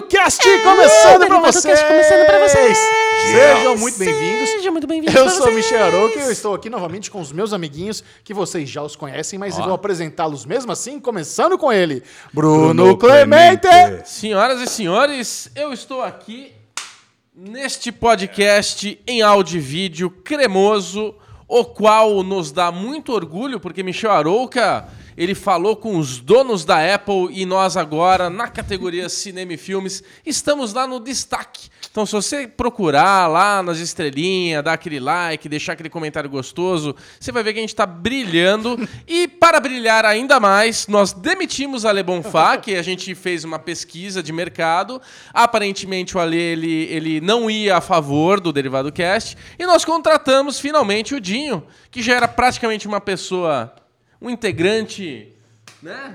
Cast começando pra Derivado vocês! Cast começando pra vocês! Sejam muito bem-vindos. Sejam muito bem-vindos Eu sou. Michel Arouca e eu estou aqui novamente com os meus amiguinhos, que vocês já os conhecem, mas eu vou apresentá-los mesmo assim, começando com ele, Bruno, Bruno Clemente. Clemente. Senhoras e senhores, eu estou aqui neste podcast em áudio e vídeo cremoso, o qual nos dá muito orgulho, porque Michel Arouca, ele falou com os donos da Apple e nós agora, na categoria Cinema e Filmes, estamos lá no destaque. Então, se você procurar lá nas estrelinhas, dar aquele like, deixar aquele comentário gostoso, você vai ver que a gente está brilhando. E para brilhar ainda mais, nós demitimos a Ale Bonfá, que a gente fez uma pesquisa de mercado. Aparentemente, o Ale ele, ele não ia a favor do Derivado Cast. E nós contratamos finalmente o Dinho, que já era praticamente uma pessoa, um integrante, né?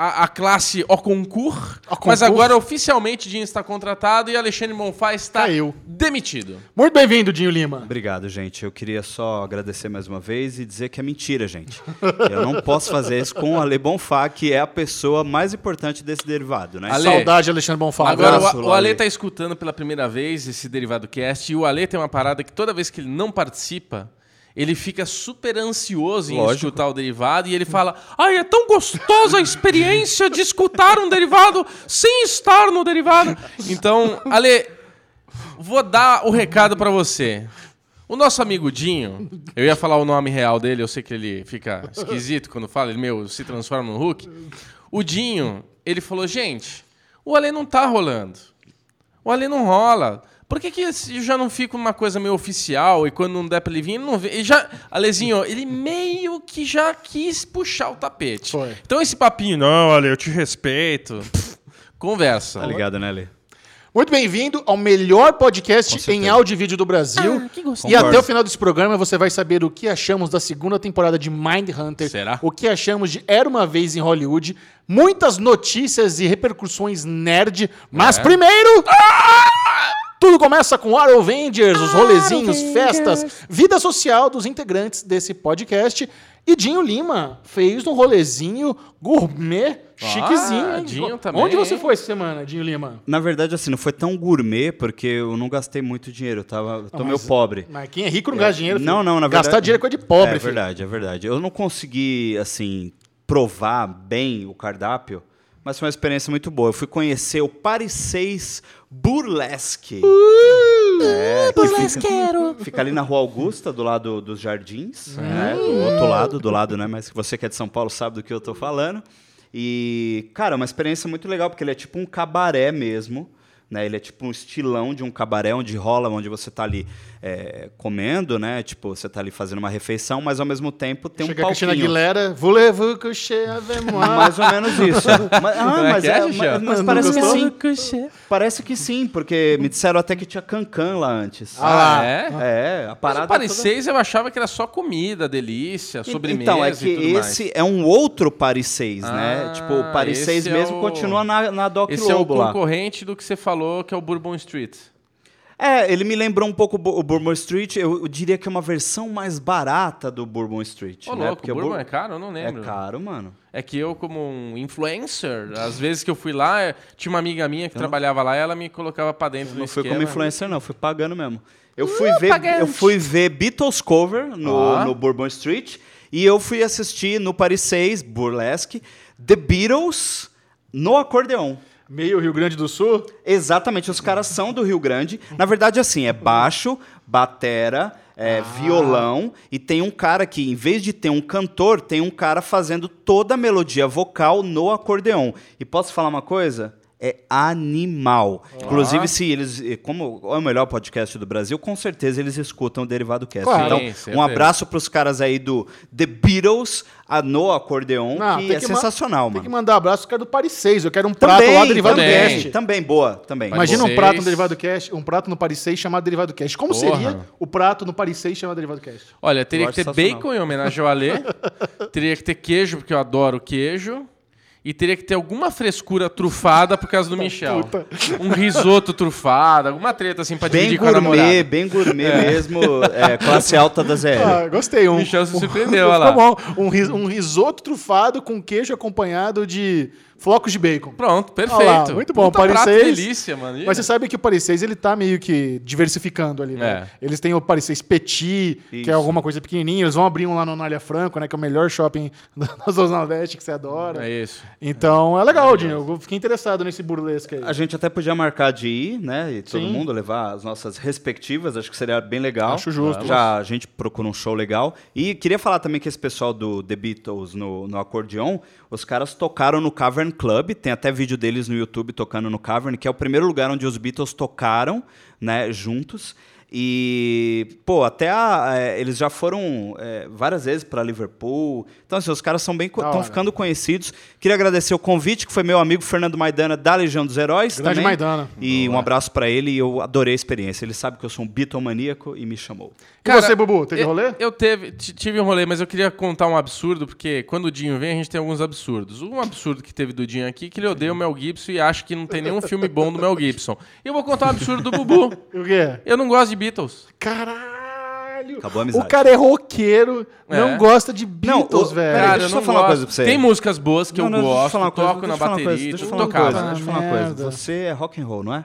A, a classe ao concurso, Au mas agora oficialmente Dinho está contratado e Alexandre Bonfá está Caiu. demitido. Muito bem-vindo, Dinho Lima. Obrigado, gente. Eu queria só agradecer mais uma vez e dizer que é mentira, gente. Eu não posso fazer isso com o Ale Bonfá, que é a pessoa mais importante desse derivado, né? Ale- Saudade, Alexandre Bonfá. Agora, Abraço. o, o Ale tá escutando pela primeira vez esse Derivado Cast e o Ale tem uma parada que toda vez que ele não participa, ele fica super ansioso em Lógico. escutar o derivado e ele fala: Ai, é tão gostosa a experiência de escutar um derivado sem estar no derivado. Então, Ale, vou dar o recado pra você. O nosso amigo Dinho, eu ia falar o nome real dele, eu sei que ele fica esquisito quando fala, ele, meu, se transforma no Hulk. O Dinho, ele falou, gente, o Ale não tá rolando. O Ale não rola. Por que, que já não fica uma coisa meio oficial e quando não der pra ele vir, ele não vê? Ele já, Alezinho, ele meio que já quis puxar o tapete. Foi. Então esse papinho, não, Ale, eu te respeito. pff, Conversa. Tá ligado, né, Ale? Muito bem-vindo ao melhor podcast em áudio e vídeo do Brasil. Ah, que gostoso. e Concordo. até o final desse programa você vai saber o que achamos da segunda temporada de Mindhunter. Será? O que achamos de Era Uma Vez em Hollywood. Muitas notícias e repercussões nerd. Mas É. primeiro... Tudo começa com Arrow Avengers, os rolezinhos, festas, vida social dos integrantes desse podcast. E Dinho Lima fez um rolezinho gourmet, chiquezinho. hein? Dinho também, Onde você foi essa semana, Dinho Lima? Na verdade, assim, não foi tão gourmet, porque eu não gastei muito dinheiro. Eu tava, tô Não, meio mas- pobre. Mas quem é rico não gasta dinheiro. Não, filho. não, na verdade. Gastar dinheiro é coisa de pobre, É filho. verdade, é verdade. Eu não consegui, assim, provar bem o cardápio, mas foi uma experiência muito boa. Eu fui conhecer o Paris 6 Burlesque. é, que fica, Burlesqueiro. fica ali na Rua Augusta, do lado dos Jardins, né? Do outro lado, do lado, né? Mas você que é de São Paulo sabe do que eu tô falando. E, cara, é uma experiência muito legal, porque ele é tipo um cabaré mesmo. Né, ele é tipo um estilão de um cabaré onde rola, onde você tá ali é, comendo, né? Tipo, você tá ali fazendo uma refeição, mas ao mesmo tempo tem Chega um a Cristina palquinho. Aguilera, voulez-vous coucher avec moi? Mais ou menos isso. mas, ah, Como é mas, é, é, mas, mas parece que sim. Parece que sim, porque me disseram até que tinha cancan lá antes. Ah, Ah, é? É, a Mas parada o Paris toda- 6 eu achava que era só comida, delícia, sobremesa Então, é que e tudo esse mais. é um outro Paris 6, Ah, né? Tipo, o Paris esse 6 é mesmo o- continua na, na Doc Esse é o Lobo lá. concorrente do que você falou, que é o Bourbon Street. É, ele me lembrou um pouco o Bo- o Bourbon Street. Eu, eu diria que é uma versão mais barata do Bourbon Street. Ô, né? louco, Porque o Bourbon Bour- é caro? Eu não é lembro. caro, mano. É que eu, como um influencer, às vezes que eu fui lá, tinha uma amiga minha que trabalhava lá, ela me colocava pra dentro no Não fui esquema. como influencer, não. Fui pagando mesmo. Eu fui, Uh, ver, pagante. eu fui ver Beatles cover no, Ó. no Bourbon Street. E eu fui assistir no Paris 6, Burlesque, The Beatles no acordeon. Meio Rio Grande do Sul. Exatamente, os caras são do Rio Grande. Na verdade, assim, é baixo, batera, é, violão, e tem um cara que, em vez de ter um cantor, tem um cara fazendo toda a melodia vocal no acordeon. E posso falar uma coisa? É animal. Inclusive, se eles. eh, Como é o melhor podcast do Brasil, com certeza eles escutam o Derivado Cast. Claro. Então, Sim, um abraço pros caras aí do The Beatles a, no acordeon, Não, que tem é que sensacional, Tem mano. que mandar abraço pro cara do Paris 6. Eu quero um prato Também, lá derivado também. cast. Também, boa, também. Imagina um prato no Derivado Cast, um prato no Paris 6 chamado Derivado Cast. Como Porra. seria o prato no Paris 6 chamado Derivado Cast? Olha, teria Eu que ter bacon em homenagem ao Alê, teria que ter queijo, porque eu adoro queijo, e teria que ter alguma frescura trufada por causa do Michel. Puta. Um risoto trufado, alguma treta assim pra Bem dividir com a namorada. gourmet, bem gourmet mesmo, é, classe alta da ZL. Ah, gostei. Um, Michel se surpreendeu, olha lá. Bom. Um, um risoto trufado com queijo acompanhado de Flocos de bacon. Pronto, Olha perfeito. lá, muito bom. Puta Paris prato 6. delícia, mano. Mas você sabe que o Paris 6, ele tá meio que diversificando ali, né? É. Eles têm o Paris 6 Petit, que Isso. é alguma coisa pequenininha. Eles vão abrir um lá no Anália Franco, né? Que é o melhor shopping da Zona Leste que você adora. É isso. Então, é legal, Dinho. Eu fiquei interessado nesse burlesque aí. A gente até podia marcar de ir, né? E todo Sim. mundo levar as nossas respectivas, acho que seria bem legal. Acho justo. Já a gente procura um show legal. E queria falar também que esse pessoal do The Beatles no, no acordeon, os caras tocaram no Cavern Club, tem até vídeo deles no YouTube tocando no Cavern, que é o primeiro lugar onde os Beatles tocaram, né, juntos. E, pô, até a- é, eles já foram é, várias vezes para Liverpool. Então, assim, os caras são bem estão ficando conhecidos. Queria agradecer o convite, que foi meu amigo Fernando Maidana, da Legião dos Heróis. Grande também. Maidana. E um abraço pra ele, e eu adorei a experiência. Ele sabe que eu sou um bitomaníaco e me chamou. E você, Bubu, teve eu- rolê? Eu teve, tive um rolê, mas eu queria contar um absurdo, porque quando o Dinho vem, a gente tem alguns absurdos. Um absurdo que teve do Dinho aqui, é que ele odeia o Mel Gibson e acha que não tem nenhum filme bom do Mel Gibson. E eu vou contar um absurdo do Bubu. O quê? Eu não gosto de Beatles. Caralho! Acabou a amizade. O cara é roqueiro, É. não gosta de Beatles, velho. Cara, deixa eu só falar uma coisa pra você. Tem músicas boas que Não, eu não, deixa eu gosto, falar coisa, toco na deixa eu falar uma bateria, coisa, deixa eu falar uma coisa, né? Deixa eu falar uma Merda. coisa. Você é rock and roll, não é?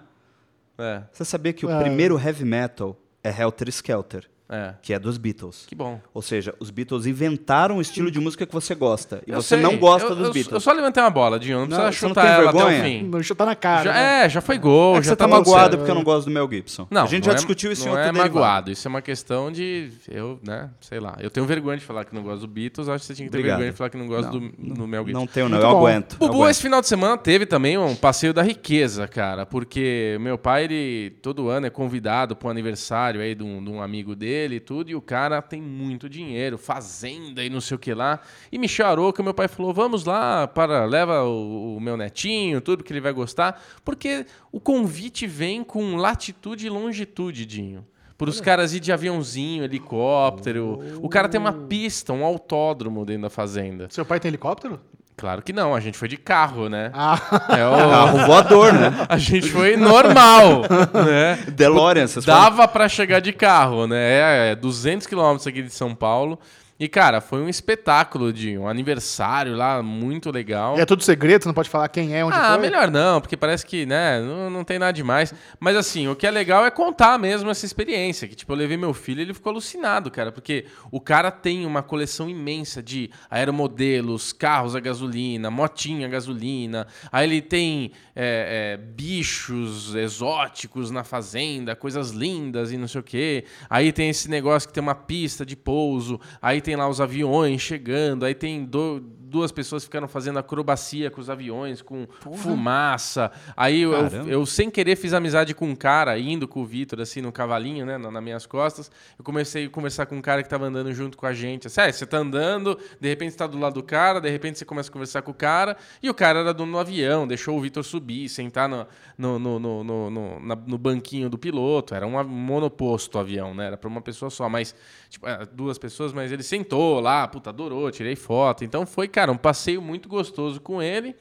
É, Você sabia que o É. primeiro heavy metal é Helter Skelter, é. que é dos Beatles. Que bom. Ou seja, os Beatles inventaram o estilo de música que você gosta. E Eu você sei. não gosta Eu- dos eu, Beatles. Eu só levantei uma bola, Dinho. Não, Não, precisa você não chutar ela até vergonha? o fim. Não chutar na cara. Já, né? é, já foi gol, É que já você tá tudo magoado porque eu não gosto do Mel Gibson. Não, a gente não já é- discutiu isso em não outro é derivado. magoado, isso é uma questão de eu, né, sei lá. Eu tenho vergonha de falar que não gosto do Beatles, acho que você tinha que ter Obrigado. vergonha de falar que não gosto do, do Mel Gibson. Não tenho, não. Muito eu bom. aguento. Bubu, aguento. esse final de semana teve também um passeio da riqueza, cara, porque meu pai, ele todo ano é convidado para um aniversário aí de um amigo dele e tudo, e o cara tem muito dinheiro, fazenda e não sei o que lá. E me charou que meu pai falou: vamos lá, para leva o, o meu netinho, tudo que ele vai gostar, porque o convite vem com latitude e longitude, Dinho. Para os caras ir de aviãozinho, helicóptero. O cara tem uma pista, um autódromo dentro da fazenda. Seu pai tem helicóptero? Claro que não, a gente foi de carro, né? Ah, É o- Carro voador, né? A gente foi normal, né? DeLorean, vocês falam. Dava pra chegar de carro, né? É 200 quilômetros aqui de São Paulo. E, cara, foi um espetáculo de um aniversário lá, muito legal. e é tudo segredo, você não pode falar quem é, onde Ah, foi? melhor não, porque parece que, né, não, não tem nada demais. Mas assim, o que é legal é contar mesmo essa experiência. Que, tipo, eu levei meu filho e ele ficou alucinado, cara. Porque o cara tem uma coleção imensa de aeromodelos, carros a gasolina, motinha a gasolina. Aí ele tem é, é, bichos exóticos na fazenda, coisas lindas e não sei o quê. Aí tem esse negócio que tem uma pista de pouso. Aí tem lá os aviões chegando. Aí tem do- duas pessoas ficaram fazendo acrobacia com os aviões, com fumaça. Aí eu, eu, sem querer, fiz amizade com um cara, indo com o Vitor, assim, no cavalinho, né, na- nas minhas costas. Eu comecei a conversar com um cara que tava andando junto com a gente. Assim, ah, você tá andando, de repente você tá do lado do cara, de repente você começa a conversar com o cara. E o cara era dono do avião, deixou o Vitor subir, sentar no, no, no, no, no, no- na- no banquinho do piloto. Era um monoposto o avião, né? Era pra uma pessoa só, mas, tipo, é, duas pessoas, mas ele sentou lá, puta, adorou, tirei foto. Então foi, cara, um passeio muito gostoso com ele.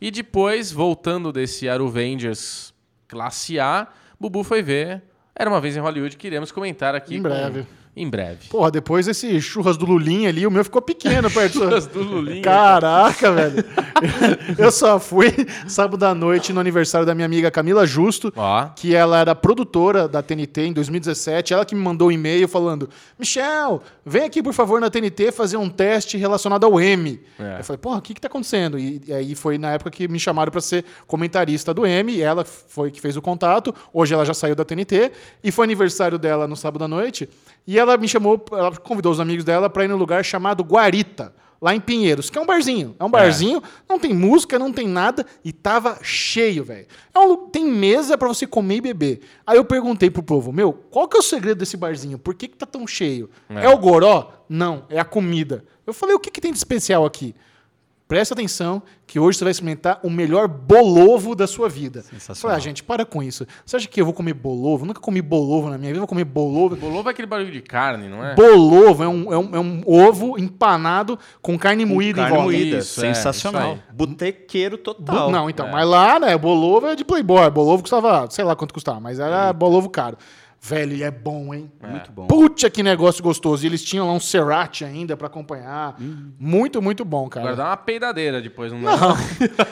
E depois, voltando desse Aruvengers classe A, Bubu foi ver. Era uma vez em Hollywood que iremos comentar aqui. Em com- breve. Em breve. Porra, depois esse churras do Lulinha ali, o meu ficou pequeno perto Churras do Lulinha. Caraca, velho. Eu só fui sábado à noite no aniversário da minha amiga Camila Justo, Ó. que ela era produtora da TNT em 2017. Ela que me mandou um e-mail falando: Michel, vem aqui, por favor, na TNT fazer um teste relacionado ao M. É. Eu falei, porra, o que que tá acontecendo? E, e aí foi na época que me chamaram para ser comentarista do M. E ela foi que fez o contato. Hoje ela já saiu da TNT. E foi aniversário dela no sábado à noite. E ela me chamou, ela convidou os amigos dela para ir num lugar chamado Guarita. Lá em Pinheiros, que é um barzinho. É um barzinho, não tem música, não tem nada, e tava cheio, velho. É um tem mesa para você comer e beber. Aí eu perguntei pro povo, meu, qual que é o segredo desse barzinho? Por que, que tá tão cheio? É. É. o goró? Não, é a comida. Eu falei, o que, que tem de especial aqui? Presta atenção que hoje você vai experimentar o melhor bolovo da sua vida. Sensacional. Ah, gente, para com isso. Você acha que eu vou comer bolovo? Nunca comi bolovo na minha vida, vou comer bolovo. Bolovo é aquele barulho de carne, não é? Bolovo é um, é, um, é um ovo empanado com carne moída Carne em volta. moída, Isso, é, sensacional. isso Botequeiro Bu- total. Não, então, É. mas lá, né, bolovo é de Playboy. Bolovo custava, sei lá quanto custava, mas era bolovo caro. Velho, ele é bom, hein? Muito bom. Puta que negócio gostoso. E eles tinham lá um Cerati ainda pra acompanhar. Muito, muito bom, cara. Agora dá uma peidadeira depois. Não, Não.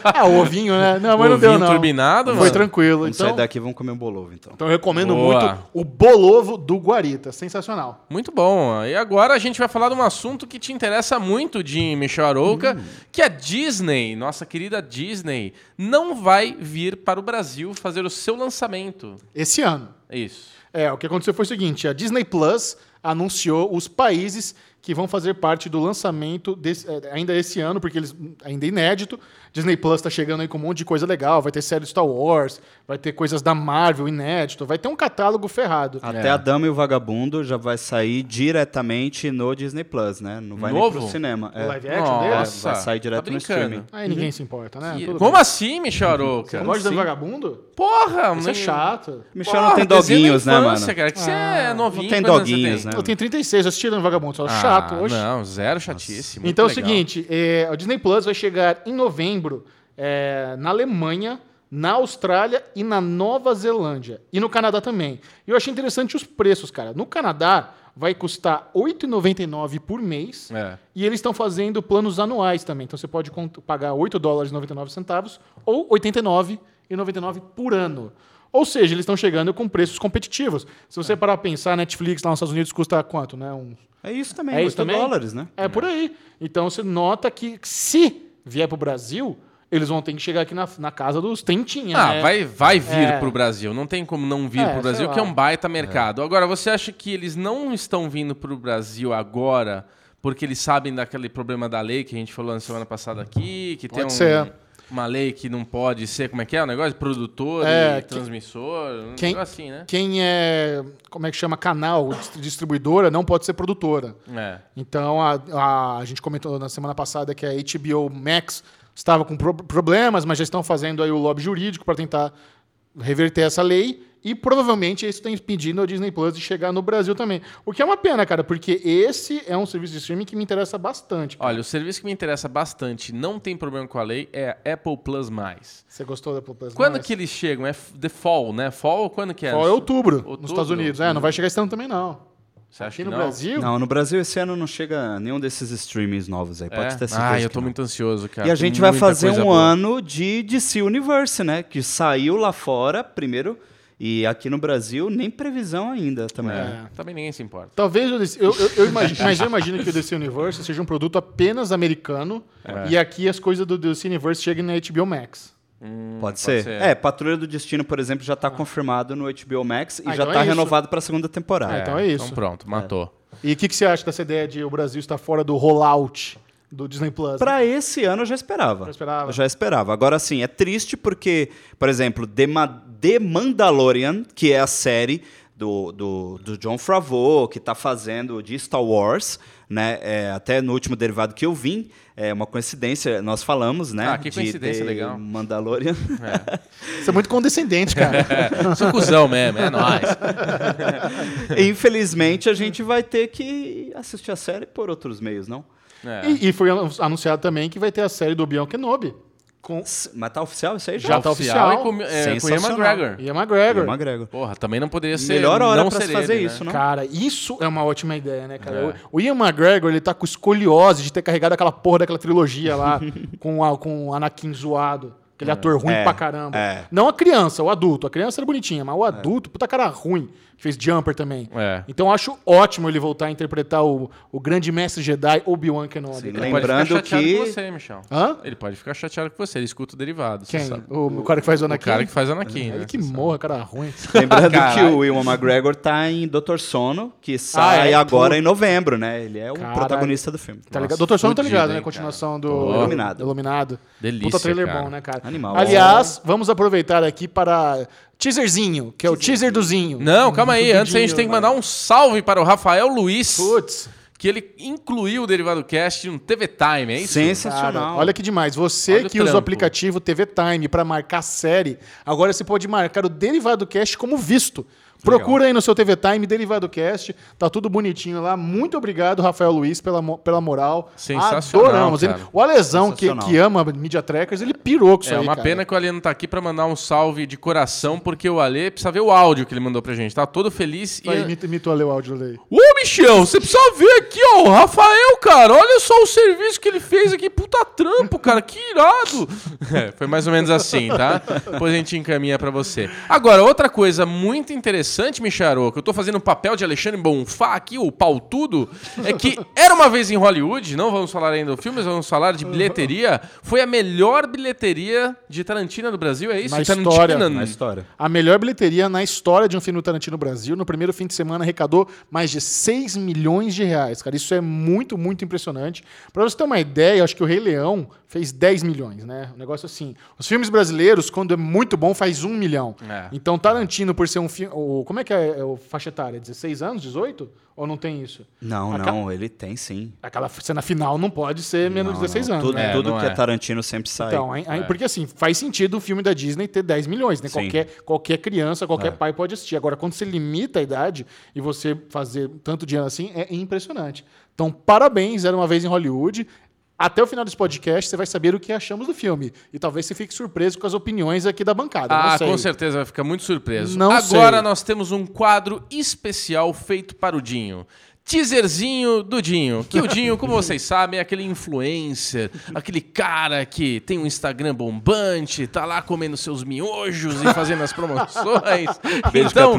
ah, o ovinho, né? Não, mas não deu, Ovinho não. turbinado, Foi mano. tranquilo. Vamos Então, sair daqui e vamos comer um bolovo, então. então eu recomendo Boa. muito o Bolovo do Guarita. Sensacional. Muito bom. E agora a gente vai falar de um assunto que te interessa muito, Jim Michel Arouca, que a Disney, nossa querida Disney, não vai vir para o Brasil fazer o seu lançamento. Esse ano. É isso. É, o que aconteceu foi o seguinte: a Disney Plus anunciou os países que vão fazer parte do lançamento desse- é, ainda esse ano, porque eles ainda é inédito. Disney Plus está chegando aí com um monte de coisa legal, vai ter série de Star Wars, vai ter coisas da Marvel inédito, vai ter um catálogo ferrado. Até a Dama e o Vagabundo já vai sair diretamente no Disney Plus, né? Não vai Novo? nem pro cinema. É. live action dele? Nossa, vai sair direto tá no streaming. Aí ninguém se importa, né? Que- Como bem. assim, Michel? Você gosta de Sim. vagabundo? Porra, Isso é mas- chato. Michel Porra, não tem doguinhos, né, infância, mano? Cara, que você Ah, é novinho. não tem doguinhos, tem? né? Eu tenho 36, eu assisti Dando Vagabundo, só Ah, chato hoje. Não, zero chatice. muito Então é o seguinte, é, o Disney Plus vai chegar em novembro é, na Alemanha, na Austrália e na Nova Zelândia. E no Canadá também. E eu achei interessante os preços, cara. No Canadá vai custar R$ 8,99 por mês. É. E eles estão fazendo planos anuais também. Então você pode pagar 8 dólares e 99 centavos ou 89,99 por ano. Ou seja, eles estão chegando com preços competitivos. Se você parar para pensar, Netflix lá nos Estados Unidos custa quanto, né? Uns É isso também, é isso 8 também? dólares, né? É por aí. Então você nota que se vier para o Brasil, eles vão ter que chegar aqui na, na casa dos trintinha. Ah, né? vai, vai vir É. pro Brasil. Não tem como não vir É, pro Brasil, que é um baita mercado. Agora, você acha que eles não estão vindo pro Brasil agora porque eles sabem daquele problema da lei que a gente falou na semana passada aqui, que tem Pode um- ser. Uma lei que não pode ser, como é que é o negócio? Produtor É, e que- transmissor, quem- assim, né? Quem é, como é que chama, canal, dist- distribuidora, não pode ser produtora. É. Então, a, a, a gente comentou na semana passada que a HBO Max estava com pro- problemas, mas já estão fazendo aí o lobby jurídico para tentar reverter essa lei. E provavelmente isso está impedindo a Disney Plus de chegar no Brasil também. O que é uma pena, cara, porque esse é um serviço de streaming que me interessa bastante. cara. Olha, o serviço que me interessa bastante, não tem problema com a lei, é a Apple Plus+. Você gostou da Apple Plus? Quando mais? que eles chegam? É the fall, né? Fall, quando que é? Só é outubro, Outubro? nos Estados Unidos. É, não vai chegar esse ano também, não. Você acha Aqui que no não? Brasil, Não, no Brasil esse ano não chega nenhum desses streamings novos aí. Pode É? ter certeza. Ah, eu tô muito ansioso, cara. E a Tem gente vai fazer um boa. ano de DC Universe, né? Que saiu lá fora primeiro. E aqui no Brasil, nem previsão ainda também. É, também ninguém se importa. Talvez o DC, eu, eu, eu imagino, mas eu imagino que o DC Universe seja um produto apenas americano É. e aqui as coisas do DC Universe cheguem na HBO Max. Pode, ser? ser. É, Patrulha do Destino, por exemplo, já tá confirmado no HBO Max e Ah, já então tá é renovado pra segunda temporada. Ah, então é isso. Então pronto, matou. E o que, que você acha dessa ideia de o Brasil estar fora do rollout do Disney Plus? Pra esse ano eu já esperava. Já esperava. Eu já esperava. Agora sim, é triste porque, por exemplo, The, Ma- The Mandalorian, que é a série do, do, do John Favreau, que tá fazendo de Star Wars, né? É, até no último derivado que eu vim, é uma coincidência, nós falamos, né? Ah, que de coincidência legal. Mandalorian. Você é muito condescendente, cara. É, sou cuzão mesmo, é nóis. Infelizmente, a gente vai ter que assistir a série por outros meios, não? É. e, e foi anunciado também que vai ter a série do Obi-Wan Kenobi com Mas tá oficial isso aí? Já tá oficial. e com, é, com o Ian. McGregor. Ian McGregor. Ian McGregor. Porra, também não poderia ser. Melhor hora não pra ser se fazer ele, isso, né? não? Cara, isso é uma ótima ideia, né, cara? É. O, Ian McGregor, ele tá com escoliose de ter carregado aquela porra daquela trilogia lá com, a, com o Anakin zoado. Aquele ator ruim É, pra caramba. é. Não a criança, o adulto. A criança era bonitinha, mas o adulto, puta cara ruim. Que fez Jumper também. É. Então eu acho ótimo ele voltar a interpretar o, o grande mestre Jedi Obi-Wan Kenobi. Sim. Ele pode Lembrando ficar chateado que- com você, Michel. Hã? Ele pode ficar chateado com você, ele escuta o derivado. você Quem? sabe. O, o cara que faz o O Anakin? cara que faz Anakin, Ele né? que Você sabe. morra, cara ruim. Lembrando que o Ewan McGregor tá em Doutor Sono, que sai é? agora Pô. em novembro, né? Ele é o Caralho. protagonista do filme. Tá ligado? Doutor Sono tá ligado, hein, né? cara. Continuação do. Iluminado. Iluminado. Delícia, Puta trailer cara. bom, né, cara? Animal. Aliás, vamos aproveitar aqui para teaserzinho, que é o teaser do Zinho. Não, calma aí. Antes a gente tem que mandar um salve para o Rafael Luiz, Putz, que ele incluiu o Derivado Cast no TV Time, é isso? cara, Sensacional. olha que demais. Você Olha o que usa o aplicativo TV Time para marcar série, agora você pode marcar o Derivado Cast como visto. Procura aí no seu TV Time, Derivado Cast. Tá tudo bonitinho lá. Muito obrigado, Rafael Luiz, pela, pela moral. Sensacional, Adoramos. Ele- cara. o Alesão, que, que ama Media Trackers, ele pirou com isso É aí, uma cara. pena que o Alê não tá aqui pra mandar um salve de coração, porque o Alê precisa ver o áudio que ele mandou pra gente. Tá todo feliz Vai, e. imita, imita o Ale, o áudio dele. Ô, Michel, você precisa ver aqui, ó, o Rafael, cara. Olha só o serviço que ele fez aqui. Puta trampo, cara. Que irado. É, foi mais ou menos assim, tá? Depois a gente encaminha pra você. Agora, outra coisa muito interessante, Micharo, que eu tô fazendo o papel de Alexandre Bonfá aqui, o pau tudo, é que era uma vez em Hollywood, não vamos falar ainda do filme, mas vamos falar de bilheteria. Foi a melhor bilheteria de Tarantino do Brasil, é isso? Na Tarantino, história, Na história. A melhor bilheteria na história de um filme do Tarantino no Brasil. No primeiro fim de semana arrecadou mais de 6 milhões de reais, cara. Isso é muito, muito impressionante. Pra você ter uma ideia, eu acho que o Rei Leão fez 10 milhões, né? Um negócio assim. Os filmes brasileiros, quando é muito bom, faz 1 milhão. É. Então, Tarantino, por ser um filme. Como é que é, é o faixa etária? 16 anos, 18? Ou não tem isso? Não, Aca- não, ele tem sim. Aquela cena final não pode ser menos de Não, 16 não. anos. Tudo, né? É, tudo que é. é Tarantino sempre sai. Então, aí- aí- É. porque assim, faz sentido um filme da Disney ter 10 milhões, né? Sim. Qualquer, qualquer criança, qualquer É. pai pode assistir. Agora, quando você limita a idade e você fazer tanto dinheiro assim, é impressionante. Então, parabéns, era uma vez em Hollywood. Até o final desse podcast, você vai saber o que achamos do filme. E talvez você fique surpreso com as opiniões aqui da bancada. Ah, com certeza vai ficar muito surpreso. Não Agora sei. nós temos um quadro especial feito para o Dinho. Teaserzinho do Dinho. Que o Dinho, como vocês sabem, é aquele influencer, aquele cara que tem um Instagram bombante, tá lá comendo seus miojos e fazendo as promoções. Beijo, então.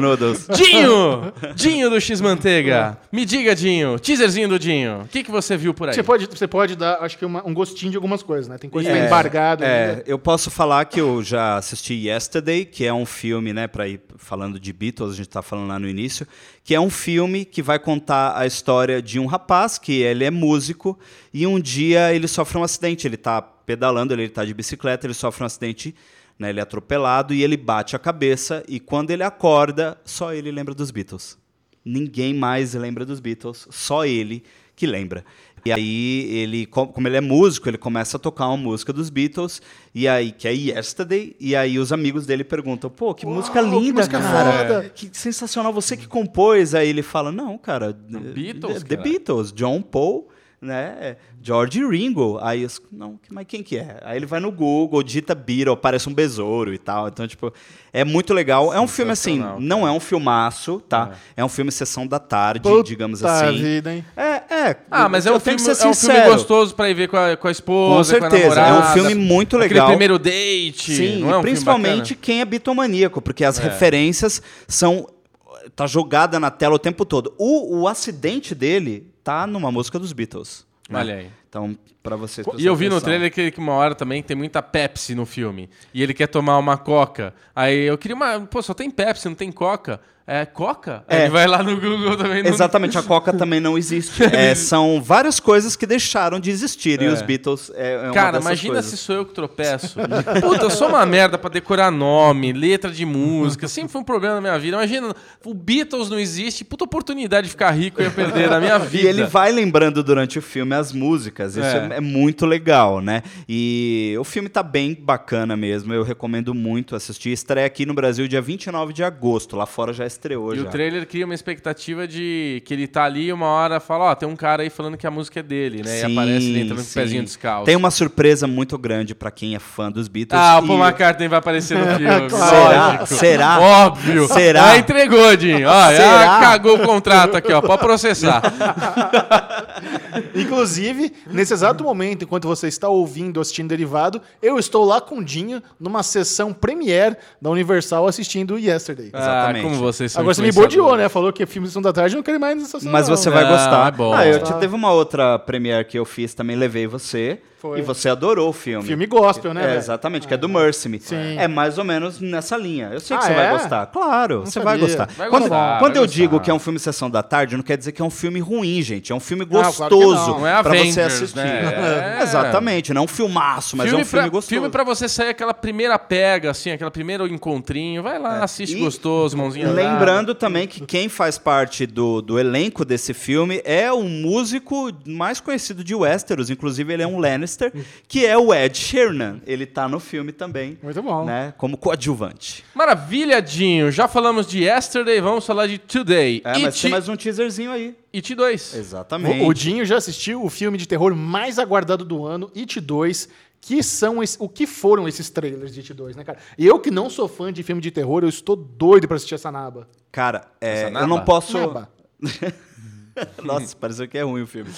Dinho! Dinho do X-Manteiga. Me diga, Dinho. Teaserzinho do Dinho. O que, que você viu por aí? Você pode, você pode dar, acho que, uma- um gostinho de algumas coisas, né? Tem coisa É, embargado. É, ainda. eu posso falar que eu já assisti Yesterday, que é um filme, né, para ir falando de Beatles, a gente tá falando lá no início, que é um filme que vai contar a história de um rapaz que ele é músico e um dia ele sofre um acidente, ele tá pedalando, ele tá de bicicleta, ele sofre um acidente, né, ele é atropelado e ele bate a cabeça e quando ele acorda, só ele lembra dos Beatles. Ninguém mais lembra dos Beatles, só ele que lembra. E aí ele, co- como ele é músico, ele começa a tocar uma música dos Beatles, e aí que é Yesterday, e aí os amigos dele perguntam: "Pô, que Uau, música que linda, música cara. foda." Que sensacional, você que compôs". Aí ele fala: "Não, cara, Beatles, The, The cara." Beatles, John Paul, né? George Ringo. Aí os, não, mas quem que é? Aí ele vai no Google, digita Beatle, parece um besouro e tal. Então, tipo, é muito legal. É um filme assim, não é um filmaço, tá? É, um filme sessão da tarde, Puta digamos assim. vida, hein? É, é. Ah, mas é um, filme, é um filme gostoso pra ir ver com a, com a esposa, Com certeza, com a namorada. é um filme muito Aquele legal. primeiro date. Sim, é um principalmente quem é bitomaníaco, porque as referências são tá jogada na tela o tempo todo. O, o acidente dele tá numa música dos Beatles. né? Olha aí. Então, pra vocês E eu vi no trailer que, que uma hora também tem muita Pepsi no filme. E ele quer tomar uma Coca. Aí eu queria uma. Pô, só tem Pepsi, não tem Coca. É Coca? É. Ele vai lá no Google também. não- Exatamente, a Coca também não existe. É, são várias coisas que deixaram de existir e É. os Beatles é, é Cara, imagina coisas. se sou eu que tropeço. Puta, eu sou uma merda pra decorar nome, letra de música. Sempre foi um problema na minha vida. Imagina, o Beatles não existe. Puta oportunidade de ficar rico eu ia perder na minha vida. E ele vai lembrando durante o filme as músicas. Isso É. é. é muito legal, né? E o filme tá bem bacana mesmo. Eu recomendo muito assistir. Estreia aqui no Brasil dia 29 de agosto. Lá fora já estreou E já. o trailer cria uma expectativa de que ele tá ali e uma hora fala, ó, tem um cara aí falando que a música é dele, né? e Sim, aparece ele entrando com o pezinho descalço. Tem uma surpresa muito grande pra quem é fã dos Beatles. Ah, o E- Paul McCartney vai aparecer no filme. Será? lógico. Será? Óbvio. Será? Ah, entregou, Dinho. Ó, Será? ah, cagou o contrato aqui, ó. Pode processar. Inclusive, nesse exato momento, enquanto você está ouvindo, assistindo Derivado, eu estou lá com o Dinho numa sessão premiere da Universal assistindo Yesterday. Ah, Exatamente. como vocês Agora você me bodeou, né? Falou que é filme de Sessão da Tarde, eu não quero mais nessa sessão. Mas não. você vai Ah, gostar. é bom. Ah, eu te, teve uma outra premiere que eu fiz, também levei você. Foi. E você adorou o filme. Filme gospel, né? É, exatamente, que é do Mercy Me. Sim. É mais ou menos nessa linha. Eu sei que Ah, você é? vai gostar. Claro, você vai sabia. gostar. Vai quando gostar, quando vai eu gostar. digo que é um filme Sessão da Tarde, não quer dizer que é um filme ruim, gente. É um filme gostoso não. Não é pra você Avengers, assistir. né? É. Exatamente, não é um filmaço, mas é um filme pra, gostoso. Filme pra você sair aquela primeira pega, assim, aquele primeiro encontrinho. Vai lá, assiste É. E gostoso, mãozinha. Lembrando também que quem faz parte do, do elenco desse filme é o músico mais conhecido de Westeros. Inclusive, ele é um Lannister. Bannister, que é o Ed Sheeran. Ele tá no filme também. Muito bom. Né, como coadjuvante. Maravilha, Dinho. Já falamos de Yesterday, vamos falar de Today. É, mas tem mais um teaserzinho aí. It 2. Exatamente. O, o Dinho já assistiu o filme de terror mais aguardado do ano, It 2, que são esse- o que foram esses trailers de It 2, né, cara? E eu que não sou fã de filme de terror, eu estou doido pra assistir essa naba. Cara, é, Essa eu naba? não posso. Naba. Nossa, pareceu que é ruim o filme.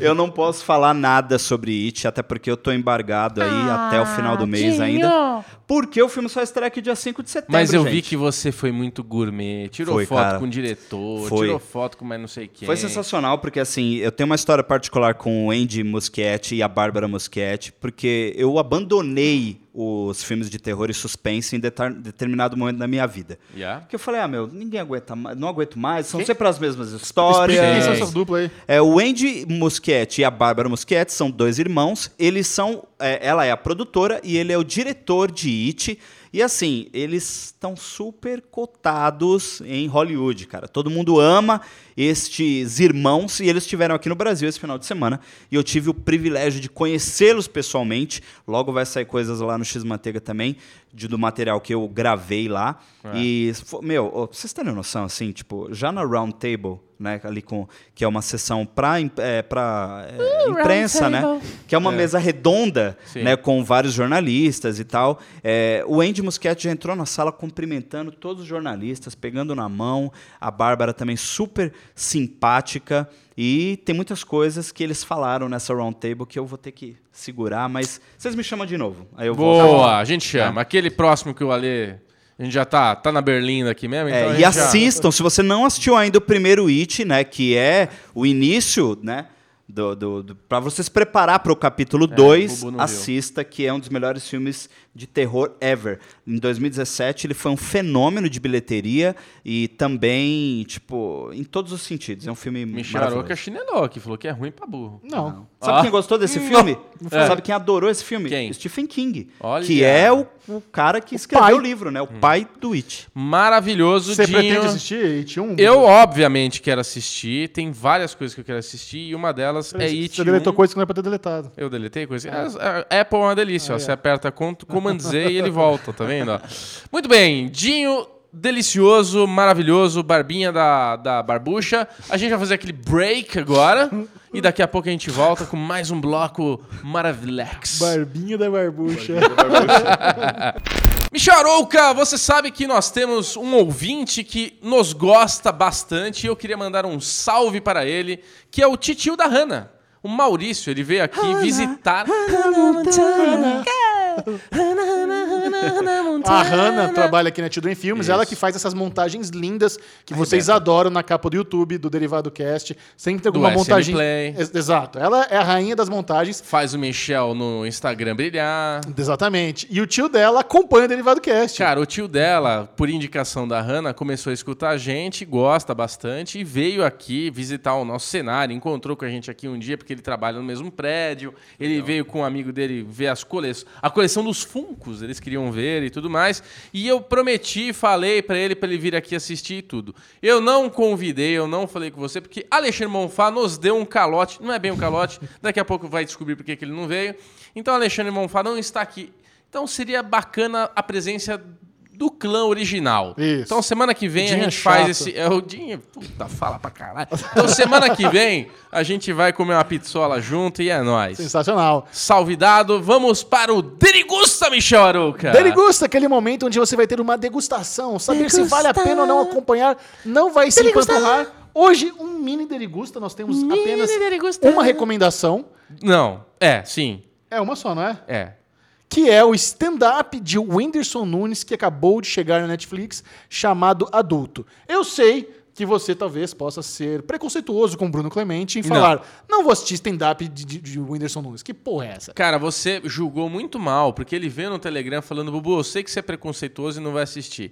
Eu não posso falar nada sobre It, até porque eu tô embargado aí até o final do mês ainda. Porque o filme só estreia aqui dia 5 de setembro. Mas eu vi gente. que você foi muito gourmet. Tirou Foi, foto cara. com o diretor, Foi. tirou foto com mais não sei quem. Foi sensacional, porque assim, eu tenho uma história particular com o Andy Muschietti e a Bárbara Muschietti, porque eu abandonei os filmes de terror e suspense em determinado momento da minha vida. Yeah? Porque eu falei, ah, meu, ninguém aguenta mais, não aguento mais, são Quem? sempre as mesmas Explica histórias. Sim. essas duplas aí. É, o Andy Muschietti e a Bárbara Muschietti são dois irmãos. Eles são. é, ela é a produtora e ele é o diretor de It. E assim, eles estão super cotados em Hollywood, cara. Todo mundo ama estes irmãos e eles estiveram aqui no Brasil esse final de semana. E eu tive o privilégio de conhecê-los pessoalmente. Logo vai sair coisas lá no X Manteiga também, de- do material que eu gravei lá. E, fo- meu, vocês terem noção, assim, tipo, já na Round Table, né, ali com, que é uma sessão para é, pra, é, imprensa, né, que é uma mesa redonda, Sim. né, com vários jornalistas e tal. É, o Andy Muschietti já entrou na sala cumprimentando todos os jornalistas, pegando na mão. A Bárbara também super simpática. E tem muitas coisas que eles falaram nessa round table que eu vou ter que segurar, mas vocês me chamam de novo. Aí eu volto. Boa, a gente chama. Aquele próximo que o Ale. A gente já tá, tá na Berlim aqui mesmo, então. É, a e gente já- assistam, se você não assistiu ainda o primeiro It, né, que é o início, né, do, do, do, para você se preparar para o capítulo 2, Bubu não viu. assista, que é um dos melhores filmes de terror ever. Em 2017, ele foi um fenômeno de bilheteria e também, tipo, em todos os sentidos. É um filme Michel maravilhoso. Aroca chinelou, que falou que é ruim pra burro. Não. Sabe Ah. quem gostou desse filme? É. Sabe quem adorou esse filme? Quem? Stephen King. Olha. Que é o, o cara que escreveu pai. o livro, né? O pai do It. Maravilhoso, Você Dinho. pretende assistir It 1? Eu, obviamente, quero assistir. Tem várias coisas que eu quero assistir. E uma delas é It Você deletou 1. coisa que não é pra ter deletado. Eu deletei coisa. A- a Apple é uma delícia. ó. Você aperta com- Z e ele volta, tá vendo? Muito bem. Dinho, delicioso, maravilhoso, barbinha da, da barbucha. A gente vai fazer aquele break agora. E daqui a pouco a gente volta com mais um bloco maravilhoso. Barbinha da barbucha. Michel Arouca, você sabe que nós temos um ouvinte que nos gosta bastante e eu queria mandar um salve para ele, que é o titio da Hanna. O Maurício, ele veio aqui visitar. Hannah, Hannah, A Hannah trabalha aqui na Children Filmes, ela que faz essas montagens lindas que vocês adoram na capa do YouTube, do Derivado Cast. Sempre tem alguma SM montagem. Play. Ex- Exato. Ela é a rainha das montagens. Faz o Michel no Instagram brilhar. Exatamente. E o tio dela acompanha o Derivado Cast. Cara, o tio dela, por indicação da Hanna, começou a escutar a gente, gosta bastante e veio aqui visitar o nosso cenário. Encontrou com a gente aqui um dia, porque ele trabalha no mesmo prédio. Ele veio com um amigo dele ver as coleções, a coleção dos Funcos, eles queriam ver e tudo mais. E eu prometi, falei pra ele, pra ele vir aqui assistir e tudo. Eu não convidei, eu não falei com você, porque Alexandre Monfá nos deu um calote. Não é bem um calote, daqui a pouco vai descobrir por que ele não veio. Então, Alexandre Monfá não está aqui. Então seria bacana a presença do clã original. Isso. Então semana que vem a é gente faz chato. esse. É o Dinho. Puta, fala pra caralho. Então semana que vem a gente vai comer uma pizzola junto e é nóis. Sensacional. Salve dado, vamos para o Derigusta, Michel Arouca. Derigusta, aquele momento onde você vai ter uma degustação, saber se vale a pena ou não acompanhar, não vai se empanturrar. Hoje, um mini derigusta, nós temos apenas uma recomendação. Não, é, sim, É uma só, não é? é. Que é o stand-up de Whindersson Nunes, que acabou de chegar na Netflix, chamado Adulto. Eu sei que você talvez possa ser preconceituoso com o Bruno Clemente em falar, não, vou assistir stand-up de, de, de Whindersson Nunes. Que porra é essa? Cara, você julgou muito mal, porque ele veio no Telegram falando, Bubu, eu sei que você é preconceituoso e não vai assistir.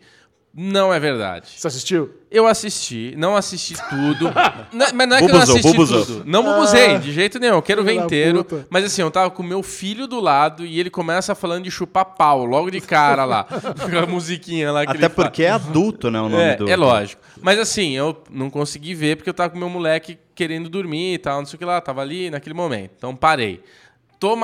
Não é verdade. Você assistiu? Eu assisti, não assisti tudo. Não, mas não é que eu não assisti bubuzou. tudo. Não bubuzei, de jeito nenhum. Eu quero ver inteiro. puta. Mas assim, eu tava com meu filho do lado e ele começa falando de chupar pau, logo de cara lá. Com a musiquinha lá que Até porque é adulto, né, o nome É, do... é lógico. Mas assim, eu não consegui ver porque eu tava com meu moleque querendo dormir e tal, não sei o que lá. Tava ali naquele momento. Então parei. Tô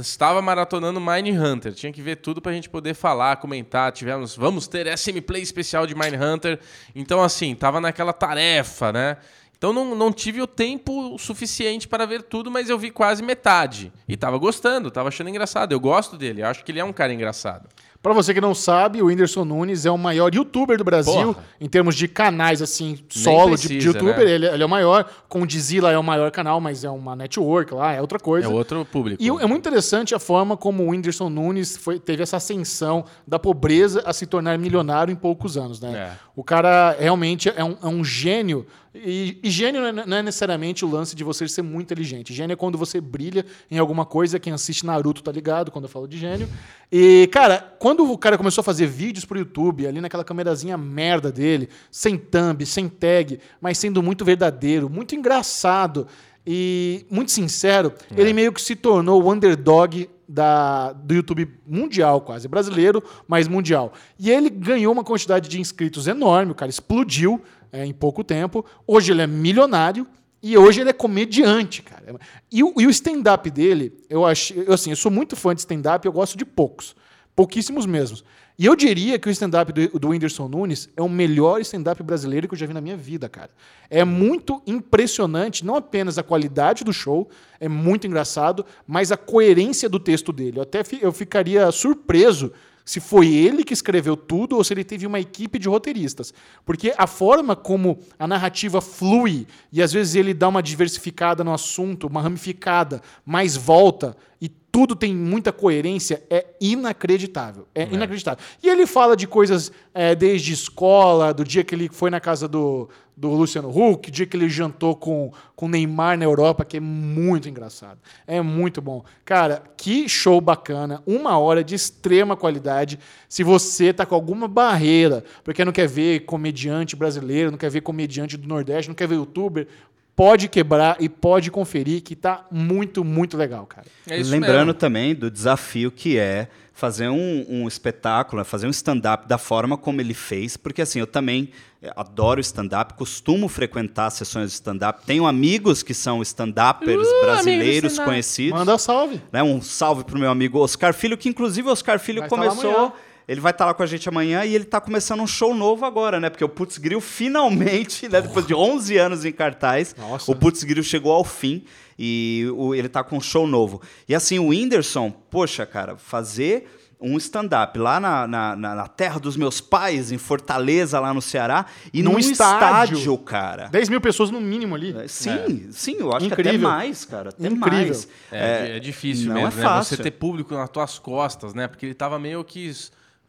estava maratonando Mine Hunter. Tinha que ver tudo pra gente poder falar, comentar. Tivemos, vamos ter SM Play especial de Mine Hunter. Então, assim, tava naquela tarefa, né? Então não, não tive o tempo suficiente para ver tudo, mas eu vi quase metade. E tava gostando, tava achando engraçado. Eu gosto dele, acho que ele é um cara engraçado. Pra você que não sabe, o Whindersson Nunes é o maior youtuber do Brasil, Porra. em termos de canais, assim, solo de- de, precisa, youtuber. né? Ele, ele é o maior. Com o Dizila é o maior canal, mas é uma network lá, é outra coisa. É outro público. E é muito interessante a forma como o Whindersson Nunes foi- teve essa ascensão da pobreza a se tornar milionário em poucos anos, né? É. O cara realmente é um, é um gênio. E, e gênio não é, não é necessariamente o lance de você ser muito inteligente. Gênio é quando você brilha em alguma coisa. Quem assiste Naruto tá ligado quando eu falo de gênio. E, cara, quando o cara começou a fazer vídeos pro YouTube, ali naquela câmerazinha merda dele, sem thumb, sem tag, mas sendo muito verdadeiro, muito engraçado e muito sincero, ele meio que se tornou o underdog da, do YouTube mundial, quase. Brasileiro, mas mundial. E ele ganhou uma quantidade de inscritos enorme, o cara explodiu é, em pouco tempo. Hoje ele é milionário e hoje ele é comediante, cara. E o, e o stand-up dele, eu acho, eu, assim, eu sou muito fã de stand-up, eu gosto de poucos. Pouquíssimos mesmos. E eu diria que o stand-up do, do Whindersson Nunes é o melhor stand-up brasileiro que eu já vi na minha vida, cara. É muito impressionante, não apenas a qualidade do show, é muito engraçado, mas a coerência do texto dele. Eu até fi- eu ficaria surpreso se foi ele que escreveu tudo ou se ele teve uma equipe de roteiristas. Porque a forma como a narrativa flui e às vezes ele dá uma diversificada no assunto, uma ramificada, mais volta e tudo tem muita coerência, é inacreditável. É, inacreditável. E ele fala de coisas é, desde escola, do dia que ele foi na casa do, do Luciano Huck, dia que ele jantou com com o Neymar na Europa, que é muito engraçado. É muito bom. Cara, que show bacana. Uma hora de extrema qualidade. Se você tá com alguma barreira, porque não quer ver comediante brasileiro, não quer ver comediante do Nordeste, não quer ver youtuber, pode quebrar e pode conferir que tá muito, muito legal, cara. É isso Lembrando mesmo. também do desafio que é fazer um, um espetáculo, fazer um stand-up da forma como ele fez, porque assim, eu também eh, adoro stand-up, costumo frequentar sessões de stand-up, tenho amigos que são stand-uppers Uh, brasileiros amigos stand-up. conhecidos. Manda salve. né? Um salve pro meu amigo Oscar Filho, que inclusive o Oscar Filho Vai começou. Ele vai estar lá com a gente amanhã e ele está começando um show novo agora, né? Porque o Putz Grill finalmente, né, depois de 11 anos em cartaz, Nossa. o Putz Grill chegou ao fim e o- ele tá com um show novo. E assim, o Whindersson, poxa, cara, fazer um stand-up lá na, na, na- terra dos meus pais, em Fortaleza, lá no Ceará, e Num num estádio. estádio, cara. 10 mil pessoas no mínimo ali. Sim, sim, eu acho que até Incrível. mais, cara. Até Incrível. mais. É, é difícil não mesmo, é né? fácil. Você ter público nas tuas costas, né? Porque ele tava meio que.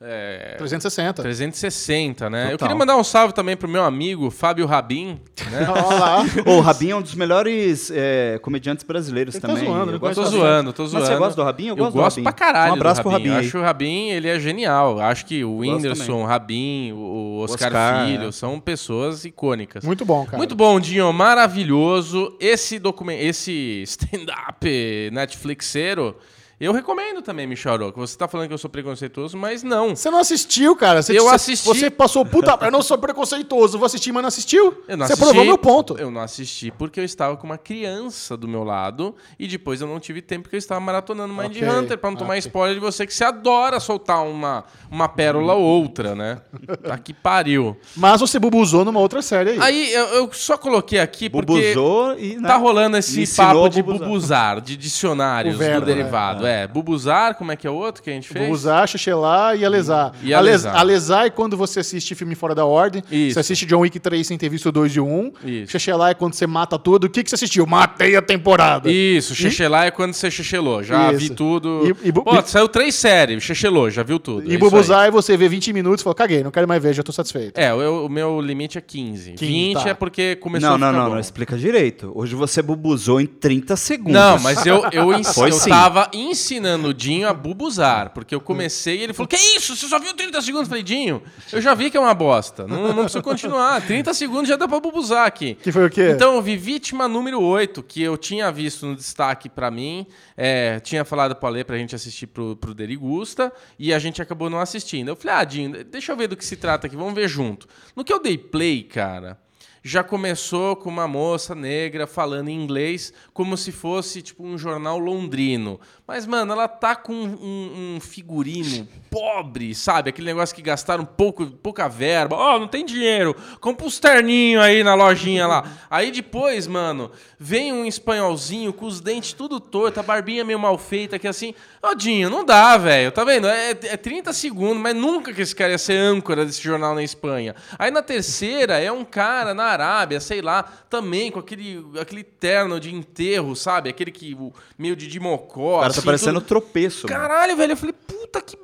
É, 360. 360, né? Eu Total. queria mandar um salve também pro meu amigo Fábio Rabin, né? Olha lá. Ô, o Rabinho é um dos melhores é, comediantes brasileiros Ele tá também. zoando, Eu gosto tô zoando, tô zoando. Mas você gosta do Rabinho? Eu gosto, do Rabinho. pra caralho Um abraço do pro Rabin. Aí. Acho o Rabin, ele é genial. Acho que o Gosto Whindersson, o Rabin, o Oscar, Oscar, Filho é. são pessoas icônicas. Muito bom, cara. Muito bom, Dinho. Maravilhoso. Esse documento, esse stand-up Netflixeiro, eu recomendo também, Michel Aroca. Você tá falando que eu sou preconceituoso, mas não. Você não assistiu, cara. Você, Eu assisti. Você passou, puta, eu não sou preconceituoso, vou assistir, mas não assistiu? Eu não você assisti, provou meu ponto. Eu não assisti porque eu estava com uma criança do meu lado e depois eu não tive tempo porque eu estava maratonando Mind Ok, Hunter pra não tomar ok. spoiler de você que você adora soltar uma, uma pérola ou outra, né? Tá que pariu. Mas você bubuzou numa outra série aí. Aí eu, eu só coloquei aqui porque Bubuzou e. né, tá rolando esse papo de bubuzar. de dicionários O verbo, do derivado. É. bubuzar, como é que é o outro que a gente fez? Bubuzar, xixelar e alesar. E Ales- alesar. Alesar é quando você assiste filme fora da ordem. Isso. Você assiste John Wick 3 sem ter visto o 2 e o 1. Isso. Xixelar é quando você mata tudo. O que, que você assistiu? Matei a temporada. Isso, xixelar é quando você xixelou. Já Isso. vi tudo. E- e bu- Pô, saiu três séries, xixelou, já viu tudo. é E aí. bubuzar é você ver 20 minutos e falar, caguei, não quero mais ver, já tô satisfeito. É, o, o meu limite é 15. 15, 20 tá. é porque começou Não, a não, ficar não, bom. não, explica direito. Hoje você bubuzou em 30 segundos. Não, mas eu, eu, eu sim. tava ensinando o Dinho a bubuzar, porque eu comecei e ele falou: Que isso? Você só viu 30 segundos? Eu falei, Dinho, eu já vi que é uma bosta. Não, não preciso continuar. 30 segundos já dá pra bubuzar aqui. Que foi o quê? Então, eu vi Vítima número 8, que eu tinha visto no destaque pra mim. é, tinha falado pro Ale pra gente assistir pro, pro Derigusta, e a gente acabou não assistindo. Eu falei, ah, Dinho, deixa eu ver do que se trata aqui, vamos ver junto. No que eu dei play, cara, já começou com uma moça negra falando em inglês como se fosse tipo um jornal londrino. Mas, mano, ela tá com um, um figurino pobre, sabe? Aquele negócio que gastaram pouco, pouca verba. Ó, oh, não tem dinheiro. Compra uns terninhos aí na lojinha lá. Aí depois, mano, vem um espanholzinho com os dentes tudo torto, a barbinha meio mal feita, que assim... Ó, oh, Dinho, não dá, velho. Tá vendo? É, é 30 segundos, mas nunca que esse cara ia ser âncora desse jornal na Espanha. Aí na terceira é um cara na Arábia, sei lá, também com aquele, aquele terno de enterro, sabe? Aquele que o meio de, de mocó. O cara tá assim, parecendo tudo... tropeço. Caralho, mano. velho. Eu falei, puta que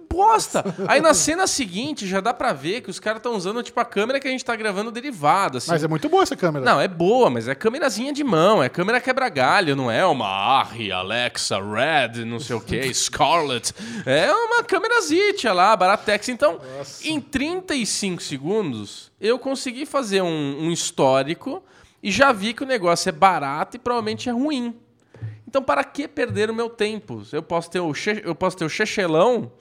Aí na cena seguinte já dá pra ver que os caras estão usando tipo a câmera que a gente tá gravando derivado. Assim. Mas é muito boa essa câmera. Não, é boa, mas é câmerazinha de mão, é câmera quebra-galho, não é uma Arri, Alexa, Red, não sei o que, Scarlett. É uma câmera Zitia lá, Baratex. Então, Nossa. em 35 segundos, eu consegui fazer um, um histórico e já vi que o negócio é barato e provavelmente é ruim. Então, para que perder o meu tempo? Eu posso ter o, che eu posso ter o chechelão,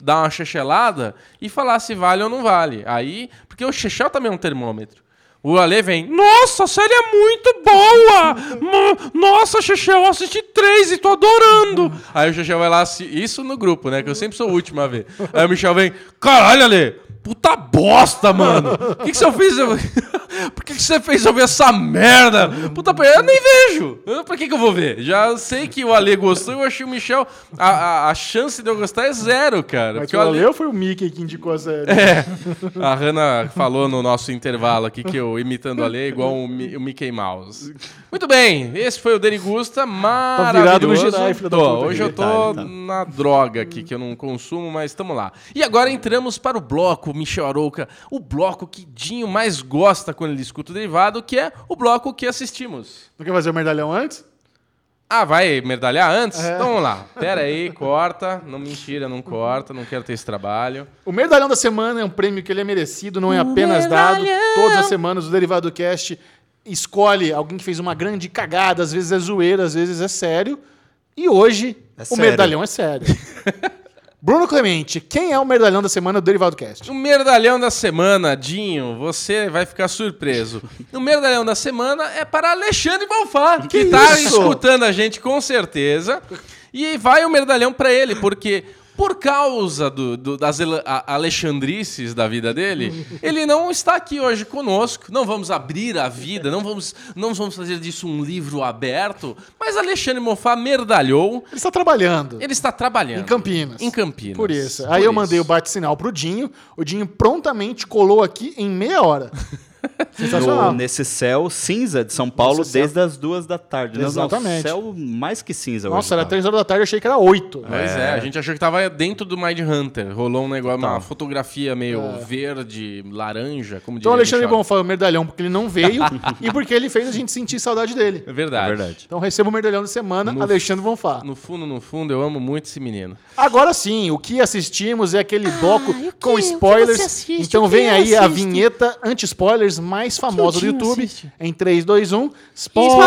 dar uma chechelada e falar se vale ou não vale. Aí, porque o chechel também é um termômetro. O Ale vem, nossa, a série é muito boa! nossa, Chechel, eu assisti três e tô adorando! Aí o Chechel vai lá, isso no grupo, né? Que eu sempre sou o último a ver. Aí o Michel vem, caralho, Ale, Puta bosta, mano! O que, que você fez? Por que, que você fez eu ver essa merda? Puta, eu nem vejo! Pra que, que eu vou ver? Já sei que o Ale gostou, eu achei o Michel. A, a, a chance de eu gostar é zero, cara. Mas o Ale... Ale foi o Mickey que indicou a série? É. A Hanna falou no nosso intervalo aqui que eu imitando o Ale é igual o, o Mickey Mouse. Muito bem, esse foi o Derigusta, maravilhoso. Tá virado no da puta. Hoje eu tô tá. na droga aqui, que eu não consumo, mas estamos lá. E agora entramos para o bloco Michel Arouca, o bloco que Dinho mais gosta quando ele escuta o derivado, que é o bloco que assistimos. Não quer fazer o merdalhão antes? Ah, vai merdalhar antes? É. Então vamos lá. Pera aí, corta. Não mentira, não corta, não quero ter esse trabalho. O Merdalhão da Semana é um prêmio que ele é merecido, não é apenas dado. Todas as semanas o Derivado Cast escolhe alguém que fez uma grande cagada, às vezes é zoeira, às vezes é sério. E hoje é o sério. Merdalhão é sério. Bruno Clemente, quem é o merdalhão da semana do Derivado Cast? O merdalhão da semana, Dinho, você vai ficar surpreso. O merdalhão da semana é para Alexandre Bonfá, que, que está escutando a gente com certeza. E vai o merdalhão para ele, porque por causa do, do, das alexandrices da vida dele, ele não está aqui hoje conosco. Não vamos abrir a vida, não vamos, não vamos fazer disso um livro aberto. Mas Alexandre Mofá merdalhou. Ele está trabalhando. Ele está trabalhando. Em Campinas. Em Campinas. Por isso. Aí Por eu mandei o bate-sinal pro Dinho. O Dinho prontamente colou aqui em meia hora. No, nesse céu cinza de São Paulo desde as duas da tarde. Exatamente. Não, céu mais que cinza Nossa, hoje, era tá. três horas da tarde, eu achei que era oito. Pois é. é. a gente achou que tava dentro do Mind Hunter. Rolou um negócio, uma fotografia meio é. verde, laranja, como Então o Alexandre Bom foi o merdalhão porque ele não veio e porque ele fez a gente sentir saudade dele. É verdade. É verdade. Então receba o merdalhão da semana, no Alexandre Bonfá. No fundo, no fundo, eu amo muito esse menino. Agora sim, o que assistimos é aquele ah, bloco com spoilers. Então vem aí a vinheta anti-spoilers mais famosa do YouTube. Assiste. Em 3, 2, 1. Spoilers!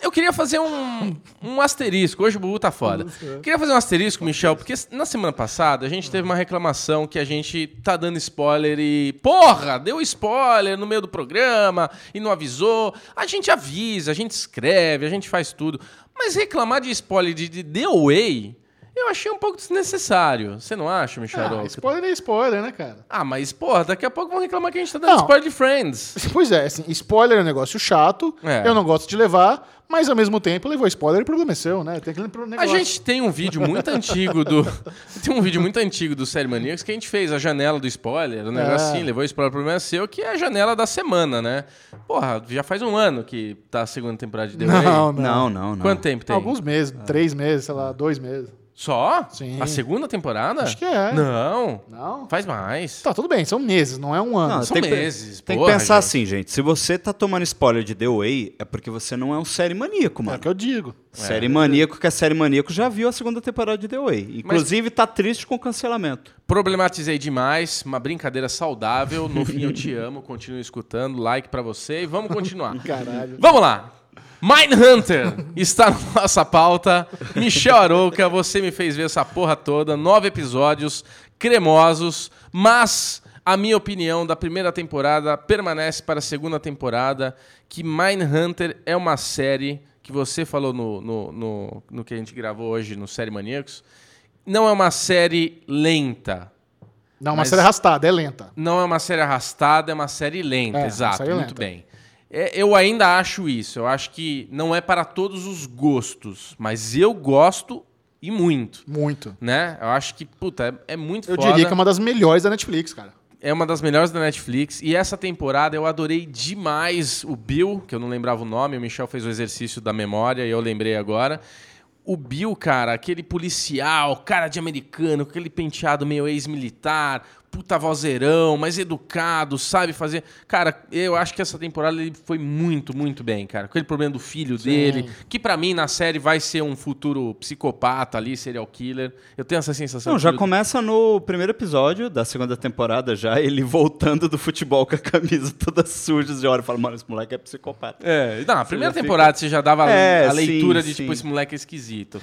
Eu queria fazer um, um asterisco. Hoje o Bubu tá foda. Queria fazer um asterisco, Michel, porque na semana passada a gente teve uma reclamação que a gente tá dando spoiler e. Porra, deu spoiler no meio do programa e não avisou. A gente avisa, a gente escreve, a gente faz tudo. Mas reclamar de spoiler de, de The Way eu achei um pouco desnecessário. Você não acha, Michel? Ah, spoiler é spoiler, né, cara? Ah, mas, porra, daqui a pouco vão reclamar que a gente tá dando não. spoiler de Friends. Pois é, assim, spoiler é um negócio chato, é. eu não gosto de levar, mas ao mesmo tempo levou spoiler e o problema é seu, né? Tem aquele negócio. A gente tem um vídeo muito antigo do. tem um vídeo muito antigo do Série Maníacos que a gente fez a janela do spoiler, o negócio é. assim, levou spoiler, o problema é seu, que é a janela da semana, né? Porra, já faz um ano que tá a segunda temporada de The. Não, não, não, não. Quanto tempo tem? Alguns meses, três meses, sei lá, dois meses. Só? Sim. A segunda temporada? Acho que é. Não. Não? Faz mais. Tá, tudo bem, são meses, não é um ano. Não, são tem meses. Tem porra, que pensar gente. assim, gente. Se você tá tomando spoiler de The Way, é porque você não é um série maníaco, mano. É o que eu digo. Série é. maníaco, que é série maníaco, já viu a segunda temporada de The Way. Inclusive, Mas... tá triste com o cancelamento. Problematizei demais, uma brincadeira saudável. No fim, eu te amo, continue escutando. Like para você e vamos continuar. Caralho. Vamos lá. Mindhunter está na nossa pauta. Michel Arouca, você me fez ver essa porra toda. Nove episódios cremosos, mas A minha opinião da primeira temporada permanece para a segunda temporada, que Mindhunter é uma série que você falou no, no, no, no que a gente gravou hoje no Série Maníacos. Não é uma série lenta. Não, uma Mas- série arrastada, é lenta. Não é uma série arrastada, é uma série lenta, É, uma exato, série muito lenta. bem. É, eu ainda acho isso, eu acho que não é para todos os gostos, mas eu gosto e muito, Muito. né? Eu acho que, puta, é, é muito Eu foda. diria que é uma das melhores da Netflix, cara. É uma das melhores da Netflix. E essa temporada eu adorei demais o Bill, que eu não lembrava o nome, o Michel fez o exercício da memória e eu lembrei agora. O Bill, cara, aquele policial, cara de americano, aquele penteado meio ex-militar, puta vozeirão, mais educado, sabe fazer. Cara, eu acho que essa temporada ele foi muito, muito bem, cara. Com aquele problema do filho dele, que pra mim na série vai ser um futuro psicopata ali, serial killer. Eu tenho essa sensação. Não, já começa no primeiro episódio da segunda temporada já, ele voltando do futebol com a camisa toda suja de hora. Fala, mano, esse moleque é psicopata. É, não, a primeira fica- temporada você já dava É, a leitura sim, de tipo, sim. esse moleque é esquisito.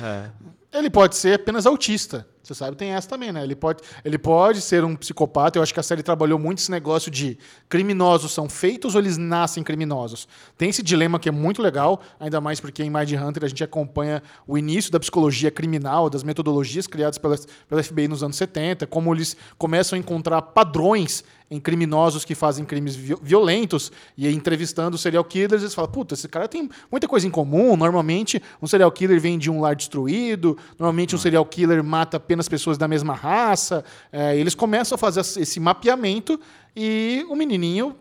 Ele pode ser apenas autista. Você sabe, tem essa também, né? Ele pode, ele pode ser um psicopata. Eu acho que a série trabalhou muito esse negócio de criminosos são feitos ou eles nascem criminosos. Tem esse dilema que é muito legal, ainda mais porque em Mind Hunter a gente acompanha o início da psicologia criminal, das metodologias criadas pela, pela FBI nos anos 70, como eles começam a encontrar padrões em criminosos que fazem crimes vi- violentos e entrevistando serial killers, eles falam, puta, esse cara tem muita coisa em comum. Normalmente, um serial killer vem de um lar destruído, normalmente um serial killer mata apenas pessoas da mesma raça. É, eles começam a fazer esse mapeamento e o menininho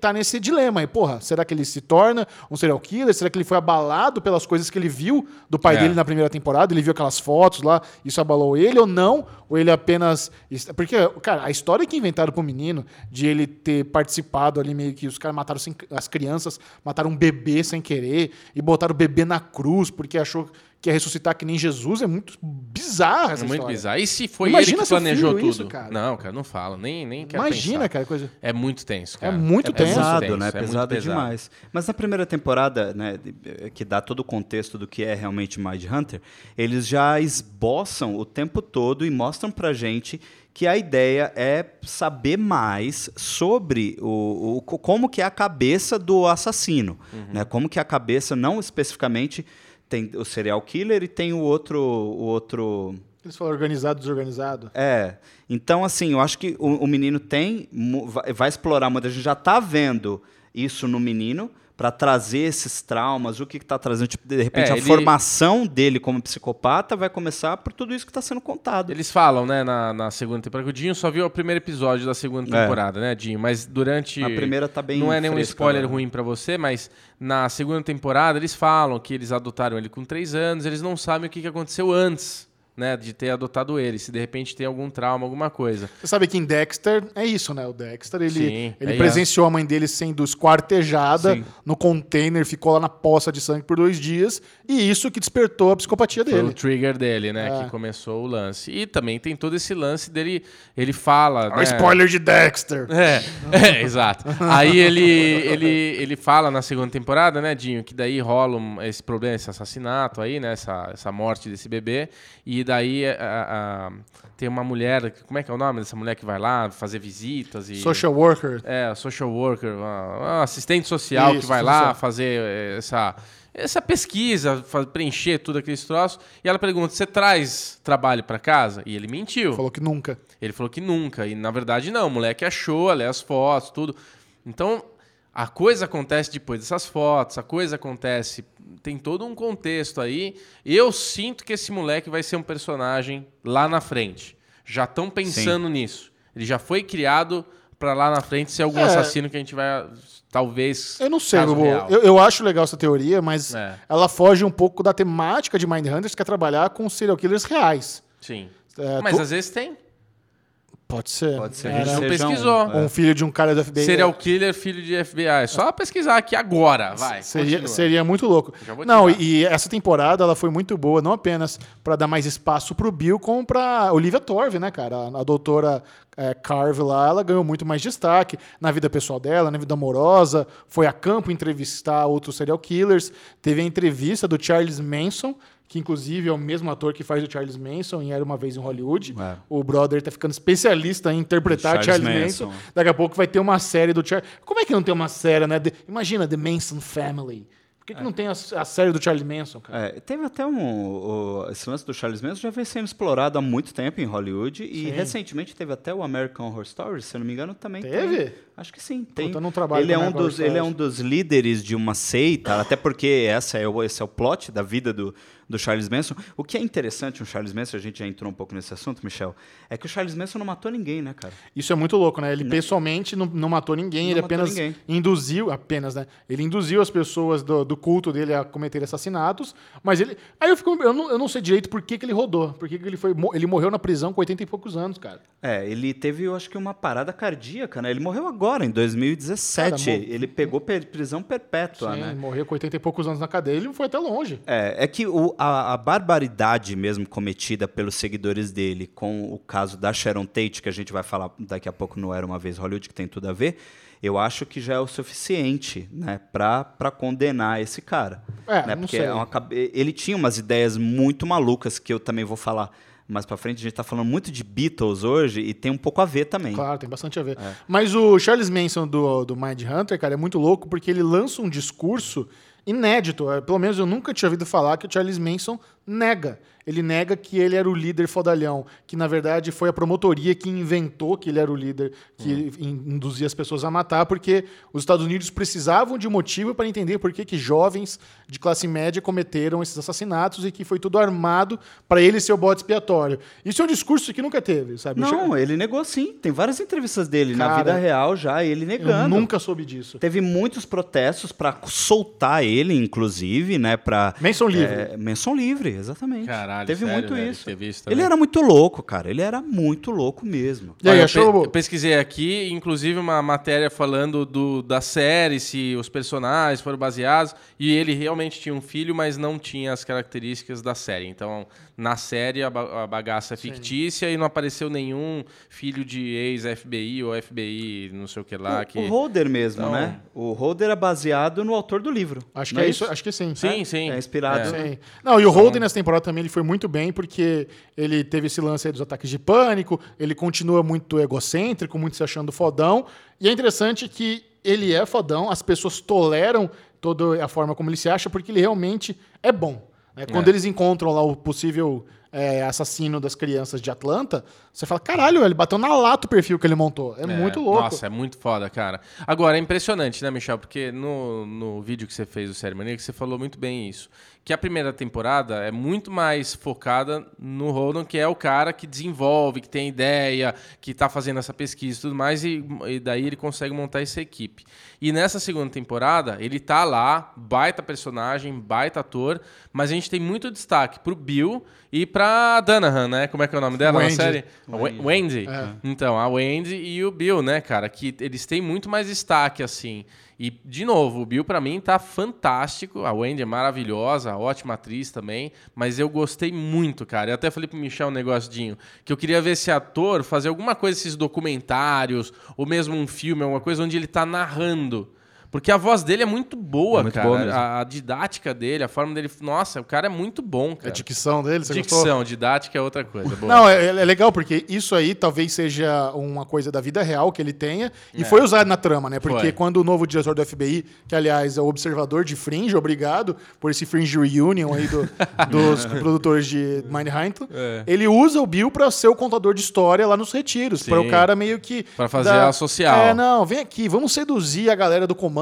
tá nesse dilema aí. Porra, será que ele se torna um serial killer? Será que ele foi abalado pelas coisas que ele viu do pai É. dele na primeira temporada? Ele viu aquelas fotos lá, isso abalou ele ou não? Ou ele apenas. Porque, cara, a história que inventaram pro menino de ele ter participado ali, meio que os caras mataram as crianças, mataram um bebê sem querer e botaram o bebê na cruz porque achou que ia ressuscitar que nem Jesus, é muito bizarra essa É muito história. bizarro. E se foi Imagina ele que planejou filho tudo? isso, cara. Não, cara, não fala. Nem, nem quero Imagina, pensar. cara, coisa. É muito tenso, cara. É muito tenso. pesado, né? é pesado, pesado. demais. Mas na primeira temporada, né, de- que dá todo o contexto do que é realmente Mind Hunter, eles já esboçam o tempo todo e mostram pra gente que a ideia é saber mais sobre o, o- co- como que é a cabeça do assassino, né? Como que é a cabeça, não especificamente tem o serial killer e tem o outro, o outro Eles falam organizado, desorganizado. é. Então, assim, eu acho que o, o menino tem. vai explorar muito. A gente já está vendo isso no menino para trazer esses traumas, o que está trazendo. Tipo, de repente, É, a ele- formação dele como psicopata vai começar por tudo isso que está sendo contado. Eles falam, né, na, na segunda temporada, que o Dinho só viu o primeiro episódio da segunda É. temporada, né, Dinho? Mas durante. Na primeira tá bem Não é nenhum fresca spoiler agora. ruim pra você, mas na segunda temporada eles falam que eles adotaram ele com três anos, eles não sabem o que aconteceu antes, né, de ter adotado ele. Se de repente tem algum trauma, alguma coisa. Você sabe que em Dexter é isso, né? O Dexter, ele, Sim, ele é presenciou a mãe dele sendo esquartejada Sim. no container, ficou lá na poça de sangue por dois dias, e isso que despertou a psicopatia Foi o dele. trigger dele, né, É. que começou o lance. E também tem todo esse lance dele, ele fala, Olha né, o spoiler de Dexter. É, é, exato. Aí ele, ele, ele fala na segunda temporada, né, Dinho, que daí rola esse problema, esse assassinato aí, né, essa, essa morte desse bebê, e daí a- a- tem uma mulher, como é que é o nome dessa mulher que vai lá fazer visitas e... Social worker. É, social worker, uma, uma assistente social Isso, que vai social. lá fazer essa, essa pesquisa, preencher tudo aqueles troços, e ela pergunta, você traz trabalho para casa? E ele mentiu. Falou que nunca. Ele falou que nunca. E na verdade, não. O moleque achou, lê as fotos, tudo. Então, a coisa acontece depois dessas fotos, a coisa acontece. Tem todo um contexto aí. Eu sinto que esse moleque vai ser um personagem lá na frente. Já estão pensando nisso. Ele já foi criado para lá na frente ser algum É. assassino que a gente vai. Talvez. Eu não sei, caso Bubu. real. eu, eu acho legal essa teoria, mas É. ela foge um pouco da temática de Mindhunters, que é trabalhar com serial killers reais. Sim. É, Mas tu- às vezes tem. Pode ser. Pode ser. É, Ele né? não um- pesquisou. Ou um filho de um cara do FBI. Serial killer, filho de FBI. É só pesquisar aqui agora. Vai. Seria, continua. seria muito louco. Não, tirar. e essa temporada ela foi muito boa, não apenas para dar mais espaço pro Bill, como pra Olivia Torve, né, cara? A, a doutora é, Carve lá, ela ganhou muito mais destaque na vida pessoal dela, na vida amorosa. Foi a campo entrevistar outros serial killers. Teve a entrevista do Charles Manson, que inclusive é o mesmo ator que faz o Charles Manson em Era Uma Vez em Hollywood. É. O brother tá ficando especialista em interpretar Charles Charles, Manson. Manson. Daqui a pouco vai ter uma série do Charles... Como é que não tem uma série, né? Imagina, The Manson Family. Por que, que não tem a, a série do Charles Manson, cara? É, teve até um. o- esse lance do Charles Manson já vem sendo explorado há muito tempo em Hollywood. E Sim. recentemente teve até o American Horror Story, se eu não me engano, também Teve? tem. Acho que sim, tem. Não trabalho ele, é um dos, ele é um dos líderes de uma seita, até porque essa é o, esse é o plot da vida do, do Charles Manson. O que é interessante no Charles Manson, a gente já entrou um pouco nesse assunto, Michel, é que o Charles Manson não matou ninguém, né, cara? Isso é muito louco, né? Ele pessoalmente não, não matou ninguém, Não ele matou apenas ninguém. induziu, apenas, né? Ele induziu as pessoas do, do culto dele a cometer assassinatos, mas ele. Aí eu fico. Eu não, eu não sei direito por que, que ele rodou. Por que, que ele foi. Ele morreu na prisão com 80 e poucos anos, cara. É, ele teve, eu acho que uma parada cardíaca, né? Ele morreu agora, em 2017. Cara, ele pegou per- prisão perpétua, Sim, né? morreu com 80 e poucos anos na cadeia, ele foi até longe. É, é que o- a, a barbaridade mesmo cometida pelos seguidores dele com o caso da Sharon Tate, que a gente vai falar daqui a pouco no Era Uma Vez Hollywood, que tem tudo a ver, eu acho que já é o suficiente né, para condenar esse cara. É, né? não Porque sei. é uma ele tinha umas ideias muito malucas que eu também vou falar mais pra frente. A gente tá falando muito de Beatles hoje e tem um pouco a ver também. Claro, tem bastante a ver. É. Mas o Charles Manson do, do Mind Hunter, cara, é muito louco porque ele lança um discurso inédito. É, Pelo menos eu nunca tinha ouvido falar que o Charles Manson nega. Ele nega que ele era o líder fodalhão, que na verdade foi a promotoria que inventou que ele era o líder que Hum. in- induzia as pessoas a matar, porque os Estados Unidos precisavam de motivo para entender por que, que jovens de classe média cometeram esses assassinatos e que foi tudo armado para ele ser o bode expiatório. Isso é um discurso que nunca teve, sabe? Não, ele negou sim. Tem várias entrevistas dele na Cara, vida real já, ele Eu negando. nunca soube disso. Teve muitos protestos para soltar ele, inclusive, né? Pra, Menção livre. É, menção livre, exatamente. Caralho, Teve sério, muito velho, isso. teve isso ele era muito louco, cara. Ele era muito louco mesmo. E aí, Olha, eu achou- pe- eu pesquisei aqui, inclusive uma matéria falando do, da série, se os personagens foram baseados, e ele realmente tinha um filho, mas não tinha as características da série. Então, na série, a, ba- a bagaça é fictícia e não apareceu nenhum filho de ex-FBI ou FBI, não sei o que lá. o, que... o Holder mesmo, Então- né? O Holder é baseado no autor do livro. Acho que não é isso, acho que sim. Sim, sim. É inspirado. Sim. Não, e o Holden nessa temporada também ele foi muito bem, porque ele teve esse lance aí dos ataques de pânico, ele continua muito egocêntrico, muito se achando fodão. E é interessante que ele é fodão, as pessoas toleram toda a forma como ele se acha, porque ele realmente é bom. Né? Quando É. eles encontram lá o possível é, assassino das crianças de Atlanta, você fala: caralho, ele bateu na lata o perfil que ele montou. É, muito louco. Nossa, é muito foda, cara. Agora, é impressionante, né, Michel? Porque no, no vídeo que você fez do Série Maníaca, você falou muito bem isso. Que a primeira temporada é muito mais focada no Holden, que é o cara que desenvolve, que tem ideia, que tá fazendo essa pesquisa e tudo mais, e, e daí ele consegue montar essa equipe. E nessa segunda temporada, ele tá lá, baita personagem, baita ator, mas a gente tem muito destaque pro Bill e pra Danahan, né? Como é que é o nome dela Wendy. na série? Wendy. Wendy. É. Então, a Wendy e o Bill, né, cara? Que eles têm muito mais destaque, assim. E, de novo, o Bill, pra mim, tá fantástico. A Wendy é maravilhosa, ótima atriz também. Mas eu gostei muito, cara. Eu até falei pro Michel um negocinho que eu queria ver esse ator fazer alguma coisa, esses documentários, ou mesmo um filme, alguma coisa onde ele tá narrando. Porque a voz dele é muito boa, É muito cara. boa a, a didática dele, a forma dele. Nossa, o cara é muito bom, A cara. dicção dele, você gostou? Dicção, didática é outra coisa. Boa. Não, é, é legal porque isso aí talvez seja uma coisa da vida real que ele tenha e É. foi usado na trama, né? Porque Foi. quando o novo diretor do FBI, que aliás é o observador de Fringe, obrigado por esse Fringe Reunion aí do- dos produtores de Mindhunter, É. ele usa o Bill pra ser o contador de história lá nos retiros, para o cara meio que Pra fazer a social. É, não, vem aqui, vamos seduzir a galera do comando,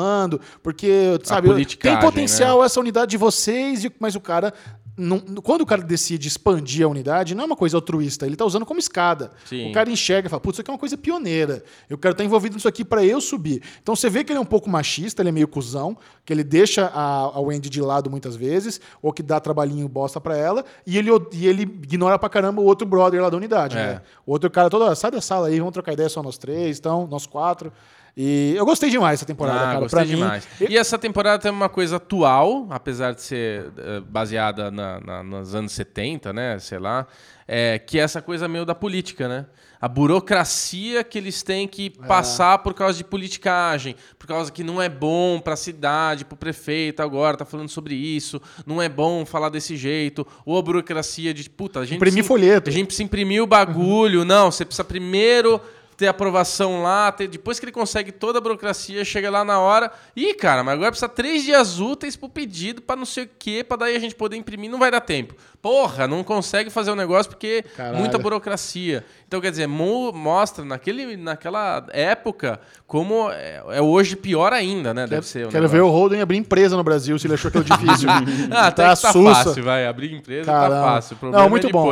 porque sabe, tem potencial essa unidade de vocês, mas o cara não- quando o cara decide expandir a unidade, não é uma coisa altruísta, ele tá usando como escada. Sim. O cara enxerga e fala, putz, isso aqui é uma coisa pioneira. Eu quero estar envolvido nisso aqui para eu subir. Então você vê que ele é um pouco machista, ele é meio cuzão, que ele deixa a, a Wendy de lado muitas vezes, ou que dá trabalhinho bosta para ela, e ele, e ele ignora pra caramba o outro brother lá da unidade. É. Né? O outro cara todo, "Ah, sai da sala aí, vamos trocar ideia só nós três, então, nós quatro. E eu gostei demais dessa temporada, Ah, cara. gostei Pra mim, demais. E essa temporada tem uma coisa atual, apesar de ser eh, baseada na, na- nos anos 70, né? Sei lá. É, que é essa coisa meio da política, né? A burocracia que eles têm que É. passar por causa de politicagem, por causa que não é bom pra cidade, pro prefeito agora, tá falando sobre isso, não é bom falar desse jeito, ou a burocracia de, puta, a gente... Imprimir folheto. A gente precisa imprimir o bagulho, não, você precisa primeiro ter aprovação lá, ter- depois que ele consegue toda a burocracia, chega lá na hora. Ih, cara, mas agora precisa três dias úteis pro pedido, pra não sei o quê, pra daí a gente poder imprimir, não vai dar tempo. Porra, não consegue fazer o negócio porque Caralho. muita burocracia. Então, quer dizer, mo- mostra naquele, naquela época como é, é hoje pior ainda, né? Deve ser. Quero ver o Holden abrir empresa no Brasil, se ele achou que é difícil. Ah, até Tá que tá fácil, vai. Abrir empresa Caramba. tá fácil. O problema Não, muito é bom.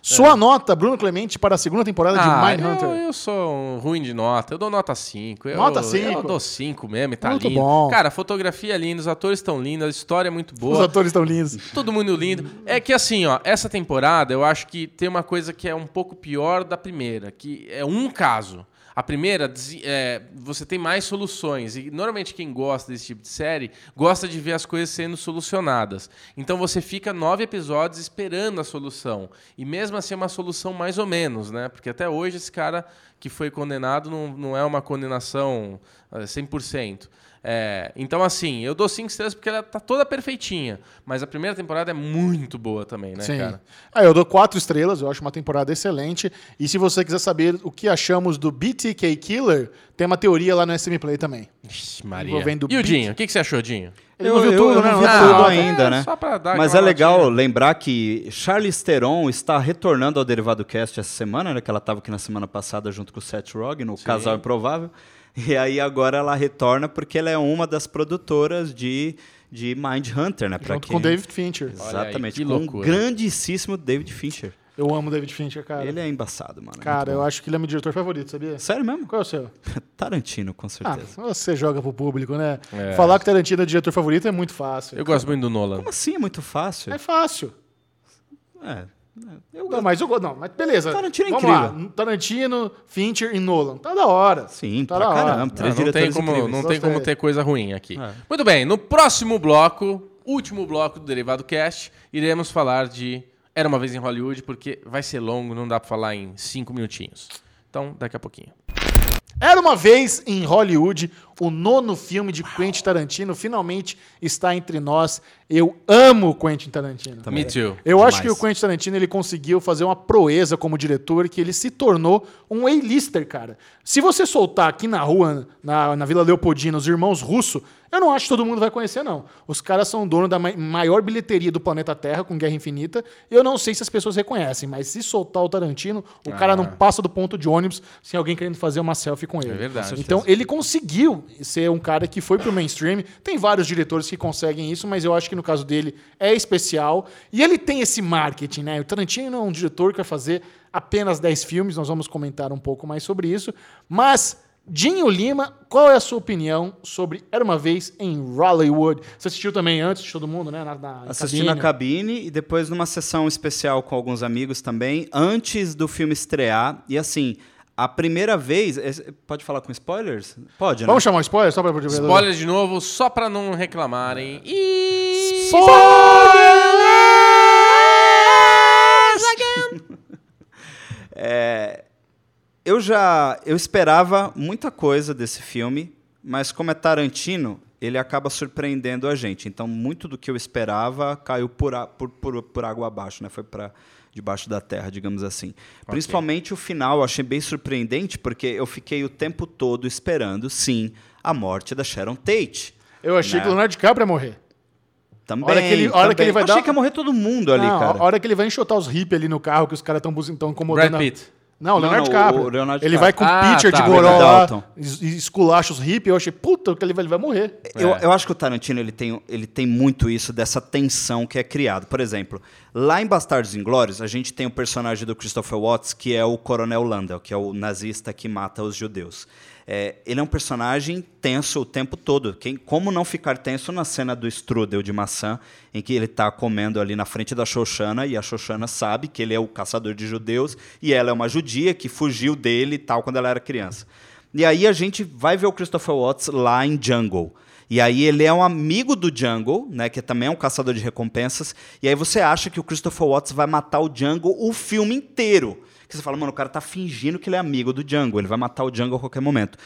Sua nota, Bruno Clemente, para a segunda temporada de Ah, Mindhunter. eu, eu sou um ruim de nota. Eu dou nota 5. Eu, Nota Eu 5? dou 5 mesmo, e tá Muito lindo. bom. Cara, a fotografia é linda, os atores estão lindos, a história é muito Os boa. atores estão lindos. Todo mundo lindo. É que assim, ó, essa temporada eu acho que tem uma coisa que é um pouco pior da primeira, que é um caso. A primeira, é, você tem mais soluções. E normalmente quem gosta desse tipo de série gosta de ver as coisas sendo solucionadas. Então você fica nove episódios esperando a solução. E mesmo assim é uma solução mais ou menos, né? Porque até hoje esse cara que foi condenado não, não é uma condenação eh, 100%. É, então, assim, eu dou cinco estrelas porque ela tá toda perfeitinha. Mas a primeira temporada é muito boa também, né, Sim. cara? Ah, eu dou quatro estrelas, eu acho uma temporada excelente. E se você quiser saber o que achamos do BTK Killer, tem uma teoria lá no SM Play também. Ixi, Maria. Envolvendo E o. Dinho? O que, que você achou, Dinho? Ele não viu tudo, né? não Não vi viu tudo tudo. ainda, É, né? só pra dar Mas é legal notinha. lembrar que Charlize Theron está retornando ao Derivado Cast essa semana, né? Que ela estava aqui na semana passada junto com o Seth Rogen, no Casal Improvável. E aí agora ela retorna porque ela é uma das produtoras de, de Mind Hunter, né? Pra Junto quem- com o David Fincher. Aí, Exatamente, que com o loucura. grandíssimo David Fincher. Eu amo o David Fincher, cara. Ele é embaçado, mano. é Cara, eu acho que ele é meu diretor favorito, sabia? Sério mesmo? Qual é o seu? Tarantino, com Ah, certeza. você joga pro público, né? É. Falar que Tarantino é diretor favorito é muito fácil. Eu gosto muito do Nolan. Como assim? É muito fácil. É fácil. É. Eu Não, mas eu gosto. Não, mas beleza. Tarantino é Vamos lá. Tarantino, Fincher e Nolan. Tá da hora. Sim, tá pra da hora. caramba. Não, Três não tem como, incríveis. não tem como ter coisa ruim aqui. É. Muito bem, no próximo bloco, último bloco do Derivado Cast, iremos falar de Era Uma Vez em Hollywood, porque vai ser longo, não dá pra falar em cinco minutinhos. Então, daqui a pouquinho. Era uma vez em Hollywood, o nono filme de Quentin Tarantino finalmente está entre nós. Eu amo Quentin Tarantino. Me too. Eu acho que Demais. o Quentin Tarantino ele conseguiu fazer uma proeza como diretor que ele se tornou um A-lister, cara. Se você soltar aqui na rua, na, na Vila Leopoldina, os irmãos Russo, eu não acho que todo mundo vai conhecer, não. Os caras são dono da ma- maior bilheteria do planeta Terra, com Guerra Infinita. Eu não sei se as pessoas reconhecem, mas se soltar o Tarantino, o cara não passa do ponto de ônibus sem alguém querendo fazer uma selfie com ele. É verdade. Então, ele conseguiu ser um cara que foi pro mainstream. Tem vários diretores que conseguem isso, mas eu acho que no caso dele é especial. E ele tem esse marketing, né? O Tarantino é um diretor que vai fazer apenas 10 filmes, nós vamos comentar um pouco mais sobre isso. Mas, Dinho Lima, qual é a sua opinião sobre Era Uma Vez em Hollywood? Você assistiu também antes de todo mundo, né? Na, na Assisti na cabine e depois numa sessão especial com alguns amigos também, antes do filme estrear. E assim, a primeira vez. é- Pode falar com spoilers? Pode, né? Vamos chamar um spoiler só para Spoilers de novo, só pra não reclamarem. E... Eu já. Eu esperava muita coisa desse filme, mas como é Tarantino, ele acaba surpreendendo a gente. Então, muito do que eu esperava caiu por, a- por, por, por água abaixo, né? Foi para debaixo da terra, digamos assim. Principalmente o final, eu achei bem surpreendente, porque eu fiquei o tempo todo esperando, sim, a morte da Sharon Tate. Eu achei né? que o Leonardo DiCaprio ia morrer. Também. hora que ele- a hora que ele vai achei dar- que ia morrer todo mundo ali, Não, cara. A hora que ele vai enxotar os hippies ali no carro, que os caras estão incomodando. Brad a- Pitt. Não, o Não, Leonardo não, DiCaprio. o Leonardo Ele vai com o DiCaprio. pitcher Ah, de tá, goró lá esculacha os hippies. Eu achei, puta, que ele vai, ele vai morrer. Eu, É. eu acho que o Tarantino ele tem, ele tem muito isso, dessa tensão que é criado. Por exemplo, lá em Bastardos Inglórios, a gente tem o personagem do Christopher Watts, que é o Coronel Landau, que é o nazista que mata os judeus. É, ele é um personagem tenso o tempo todo. Quem, como não ficar tenso na cena do strudel de maçã, em que ele está comendo ali na frente da Xoxana, e a Xoxana sabe que ele é o caçador de judeus, e ela é uma judia que fugiu dele tal quando ela era criança. E aí a gente vai ver o Christopher Watts lá em Jungle. E aí ele é um amigo do Jungle, né, que também é um caçador de recompensas. E aí você acha que o Christopher Watts vai matar o Jungle o filme inteiro. Que você fala, mano, o cara tá fingindo que ele é amigo do Jungle, ele vai matar o Jungle a qualquer momento.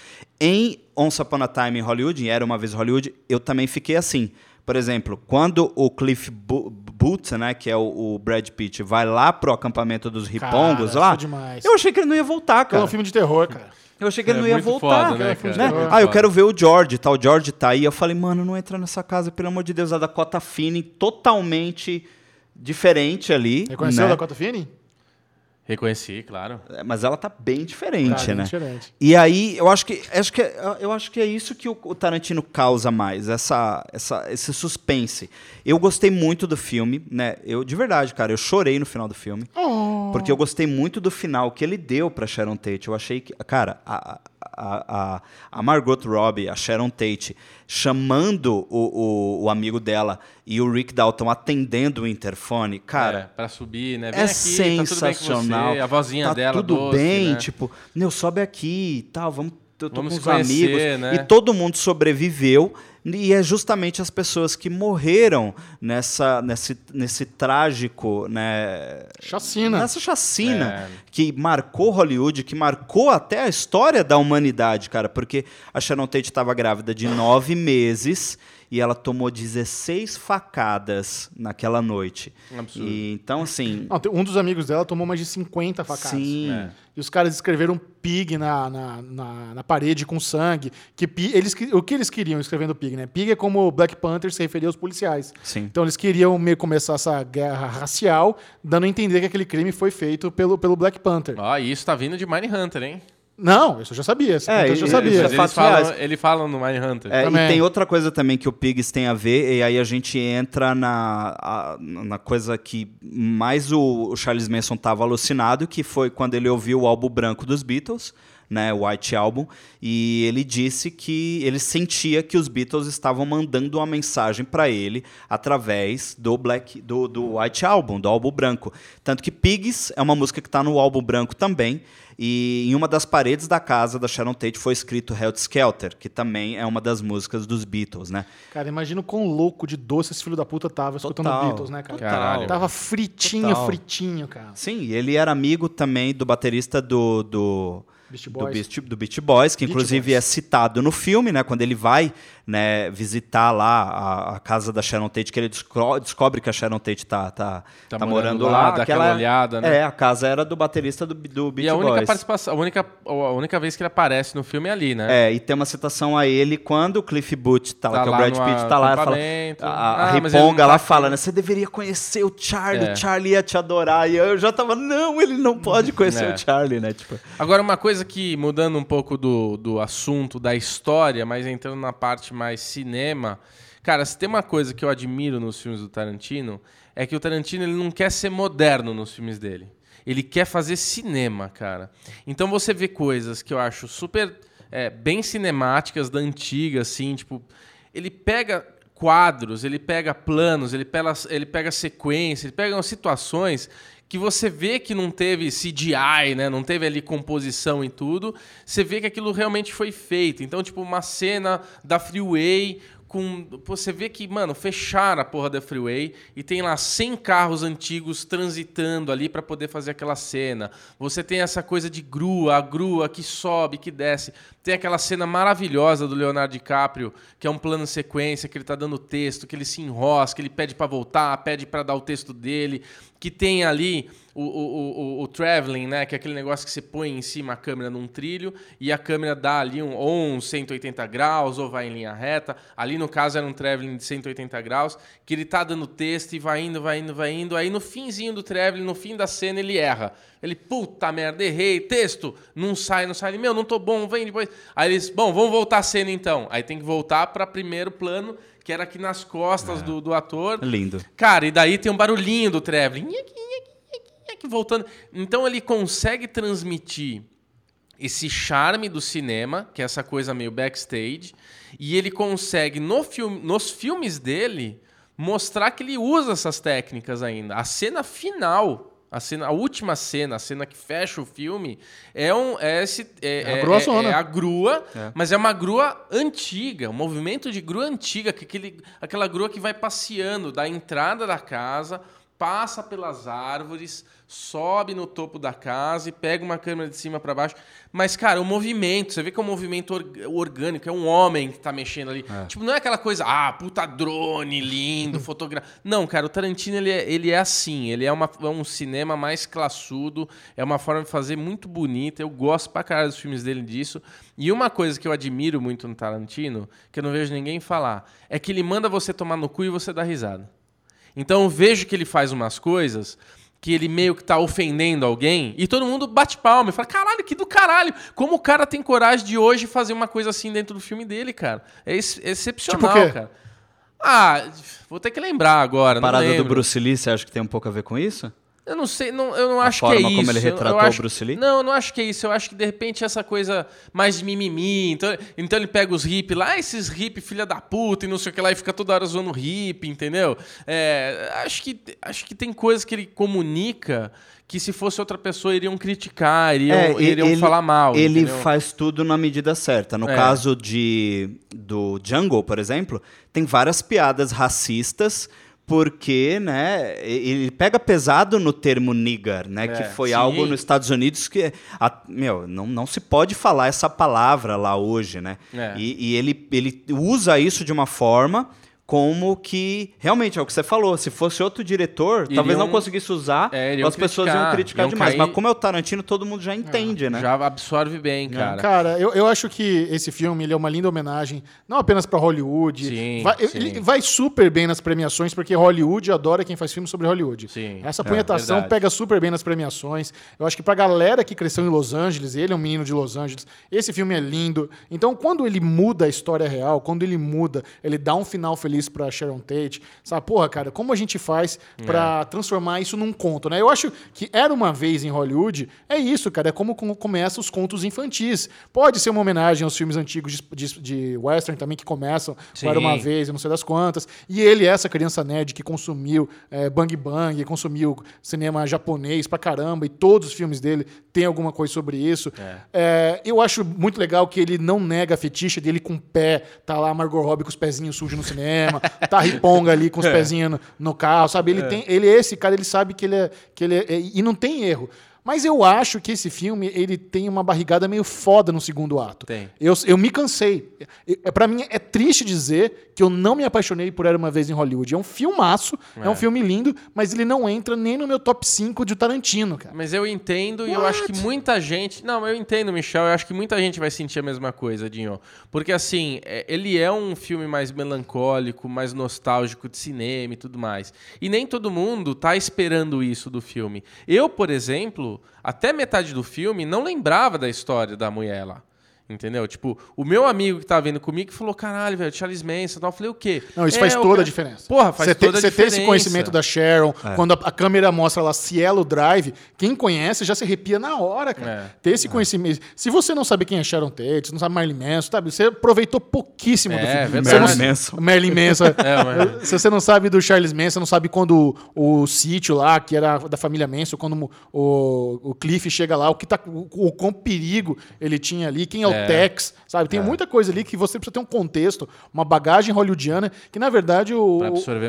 Em Once Upon a Time em Hollywood, em Era Uma Vez Hollywood, eu também fiquei assim. Por exemplo, quando o Cliff Bo Booth, né, que é o, o, Brad Pitt, vai lá pro acampamento dos ripongos Cara, lá, eu achei que ele não ia voltar, É cara. um filme de terror, cara. Eu achei que ele É não ia voltar. foda, né, cara? terror. Ah, eu quero ver o George, tá? O George tá aí. Eu falei, mano, não entra nessa casa, pelo amor de Deus. A Dakota Finney, totalmente diferente ali. Reconheceu né? o Dakota Finney? Reconheci, claro. É, Mas ela tá bem diferente, Cara, né? diferente. E aí, eu acho que, acho que, eu acho que é isso que o, o Tarantino causa mais, essa, essa, esse suspense. Eu gostei muito do filme, né? Eu, de verdade, cara, eu chorei no final do filme. Oh. Porque eu gostei muito do final que ele deu pra Sharon Tate. Eu achei que, cara, a, a, a, a Margot Robbie, a Sharon Tate, chamando o, o, o amigo dela e o Rick Dalton atendendo o interfone, cara. é, pra subir, né? Vem É aqui, tá tudo bem com sensacional. você. A vozinha tá dela, tudo doce, bem, né? tipo, meu, sobe aqui e tal, vamos, eu tô Vamos com os conhecer, amigos. né? E todo mundo sobreviveu. E é justamente as pessoas que morreram nessa, nesse, nesse trágico, né? Chacina. Nessa chacina É. que marcou Hollywood, que marcou até a história da humanidade, cara. Porque a Sharon Tate estava grávida de nove meses e ela tomou 16 facadas naquela noite. Um absurdo. E, então, assim. Não, um dos amigos dela tomou mais de 50 facadas. Sim. É. E os caras escreveram pig na, na, na, na parede com sangue. Que pi- eles, o que eles queriam escrevendo pig, né? Pig é como o Black Panther se referia aos policiais. Sim. Então eles queriam meio começar essa guerra racial, dando a entender que aquele crime foi feito pelo, pelo Black Panther. E isso tá vindo de Mindhunter, hein? Não, isso eu já sabia. Esse É, eu já sabia. isso Mas eles falam, ele fala no Mindhunter. É, e Também. tem outra coisa também que o Pigs tem a ver, e aí a gente entra na, a- na coisa que mais o, o Charles Manson estava alucinado, que foi quando ele ouviu o álbum branco dos Beatles, né, o White Album, e ele disse que ele sentia que os Beatles estavam mandando uma mensagem para ele através do Black do, do White Album, do álbum branco. Tanto que Pigs é uma música que está no álbum branco também, e em uma das paredes da casa da Sharon Tate foi escrito Helter Skelter, que também é uma das músicas dos Beatles, né? Cara, imagina o quão louco de doce esse filho da puta tava escutando Total, Beatles, né, cara? Caralho. Tava fritinho, Total. fritinho, cara. Sim, ele era amigo também do baterista do, do, Beast do. Beast, do Beach Boys, que Beach inclusive Boys. é citado no filme, né? Quando ele vai né, visitar lá a, a casa da Sharon Tate, que ele descobre que a Sharon Tate tá, tá, Tá tá, morando lá, lá. dá aquela olhada, né? É, a casa era do baterista do, do Beach E a única Boys. participação, a única, a única vez que ele aparece no filme é ali, né? É, e tem uma citação a ele quando o Cliff Booth tá lá, Tá que é o lá Brad Pitt tá lá, fala, a, Ah, a ele Riponga não lá tá fala, né? Você deveria conhecer o Charlie, É. o Charlie ia te adorar. E eu já tava, não, ele não pode conhecer É. o Charlie, né? Tipo, Agora, uma coisa que, mudando um pouco do, do assunto, da história, mas entrando na parte mais cinema. Cara, se tem uma coisa que eu admiro nos filmes do Tarantino, é que o Tarantino ele não quer ser moderno nos filmes dele. Ele quer fazer cinema, cara. Então você vê coisas que eu acho super é, bem cinemáticas da antiga, assim, tipo. Ele pega quadros, ele pega planos, ele pega, ele pega sequência, ele pega situações que você vê que não teve CGI, né? Não teve ali composição e tudo. Você vê que aquilo realmente foi feito. Então, tipo, uma cena da Freeway com você vê que, mano, fecharam a porra da freeway e tem lá 100 carros antigos transitando ali para poder fazer aquela cena. Você tem essa coisa de grua, a grua que sobe, que desce. Tem aquela cena maravilhosa do Leonardo DiCaprio, que é um plano sequência, que ele tá dando texto, que ele se enrosca, ele pede para voltar, pede para dar o texto dele, que tem ali o, o, o, o traveling, né, que é aquele negócio que você põe em cima a câmera num trilho e a câmera dá ali um, ou um 180 graus ou vai em linha reta. Ali no caso era um traveling de 180 graus, que ele tá dando texto e vai indo, vai indo, vai indo. Aí no finzinho do traveling, no fim da cena, ele erra. Ele, puta merda, errei, texto, não sai, não sai. Ele, meu, não tô bom, vem depois. Aí eles, bom, vamos voltar a cena então. Aí tem que voltar para primeiro plano, que era aqui nas costas do, do ator. lindo. Cara, e daí tem um barulhinho do traveling. Voltando. Então ele consegue transmitir esse charme do cinema, que é essa coisa meio backstage, e ele consegue, no filme, nos filmes dele, mostrar que ele usa essas técnicas ainda. A cena final, A, cena, a última cena, a cena que fecha o filme, é, um, é, esse, é, É a é- grua é- é a grua, mas é uma grua antiga, um movimento de grua antiga, que aquele, aquela grua que vai passeando da entrada da casa, passa pelas árvores, sobe no topo da casa e pega uma câmera de cima para baixo. Mas, cara, o movimento, você vê que é um movimento org- orgânico, é um homem que tá mexendo ali. Tipo, não é aquela coisa, ah, puta drone, lindo, fotografia. Não, cara, o Tarantino, ele é, ele é assim, ele é, uma, é um cinema mais classudo, é uma forma de fazer muito bonita. Eu gosto pra caralho dos filmes dele disso. E uma coisa que eu admiro muito no Tarantino, que eu não vejo ninguém falar, é que ele manda você tomar no cu e você dá risada. Então eu vejo que ele faz umas coisas que ele meio que tá ofendendo alguém e todo mundo bate palma e fala: caralho, que do caralho! Como o cara tem coragem de hoje fazer uma coisa assim dentro do filme dele, cara? É ex- excepcional, Tipo cara. Ah, vou ter que lembrar agora. não Parada do. Bruce Lee, você acha que tem um pouco a ver com isso? Eu não sei, não, eu não A acho que é forma isso. como ele retratou acho- o Bruce Lee? Não, eu não acho que é isso. Eu acho que de repente essa coisa mais de mimimi. Então, então ele pega os hippies lá, "Ah, esses hippies filha da puta e não sei o que lá, e fica toda hora zoando hippie, entendeu? É, acho, que, acho que tem coisas que ele comunica que se fosse outra pessoa iriam criticar, iriam, É, e- iriam falar mal. Ele entendeu? faz tudo na medida certa. No É. caso de, do Jungle, por exemplo, tem várias piadas racistas porque, né, ele pega pesado no termo nigger, né, que foi sim. algo nos Estados Unidos que, a- meu, não, não se pode falar essa palavra lá hoje, né? É. E, e ele, ele usa isso de uma forma como que realmente é o que você falou. Se fosse outro diretor, talvez Iriam- não conseguisse usar, É, as pessoas iam criticar, criticar iam demais. cair- Mas como é o Tarantino, todo mundo já entende, né? Já absorve bem, cara. Cara, eu, eu acho que esse filme ele é uma linda homenagem, não apenas para Hollywood. Sim, vai, sim. Ele vai super bem nas premiações, porque Hollywood adora quem faz filme sobre Hollywood. Sim, Essa é, punhetação verdade. pega super bem nas premiações. Eu acho que pra galera que cresceu em Los Angeles, ele é um menino de Los Angeles, esse filme é lindo. Então, quando ele muda a história real, quando ele muda, ele dá um final feliz pra Sharon Tate, sabe? Porra, cara, como a gente faz pra transformar isso num conto, né? Eu acho que Era Uma Vez em Hollywood é isso, cara, é como com- começam os contos infantis. Pode ser uma homenagem aos filmes antigos de, de- de western também, que começam com Era Uma. Vez, eu não sei das quantas. E ele é essa criança nerd que consumiu é, Bang Bang, consumiu cinema japonês pra caramba, e todos os filmes dele têm alguma coisa sobre isso. É, eu acho muito legal que ele não nega a fetiche dele com o pé. Tá lá Margot Robbie com os pezinhos sujos no cinema, tá Riponga ali com os pezinhos no, no carro, sabe? Ele, tem, ele é esse cara, ele sabe que ele é. Que ele é e não tem erro. Mas eu acho que esse filme ele tem uma barrigada meio foda no segundo ato. Tem. Eu, eu me cansei. É, para mim é triste dizer que eu não me apaixonei por Era Uma Vez em Hollywood. É um filmaço, é, um filme lindo, mas ele não entra nem no meu top 5 de Tarantino, cara. Mas eu entendo e eu acho que muita gente. Não, eu entendo, Michel. Eu acho que muita gente vai sentir a mesma coisa, Dinho. Porque, assim, é- ele é um filme mais melancólico, mais nostálgico de cinema e tudo mais. E nem todo mundo tá esperando isso do filme. Eu, por exemplo, até metade do filme, não lembrava da história da mulher lá. Entendeu? Tipo, o meu amigo que tava vendo comigo falou: caralho, velho, Charles Manson e tal. Eu falei, o quê? Não, isso É, faz toda a diferença. Porra, faz Você tem- toda a Você tem diferença. esse conhecimento da Sharon, quando a, a câmera mostra lá Cielo Drive, quem conhece já se arrepia na hora, cara. É. Ter esse conhecimento. Se você não sabe quem é Sharon Tate, você não sabe Marilyn Manson, sabe? Você aproveitou pouquíssimo do É, filme. verdade. Você não- Marilyn Manson. Marilyn Manson. É, mas- Se você não sabe do Charles Manson, não sabe quando o, o sítio lá, que era da família Manson, quando o, o Cliff chega lá, o que tá, o, o quão perigo ele tinha ali, quem é, o É. Tex, sabe? Tem muita coisa ali que você precisa ter um contexto, uma bagagem hollywoodiana, que na verdade o,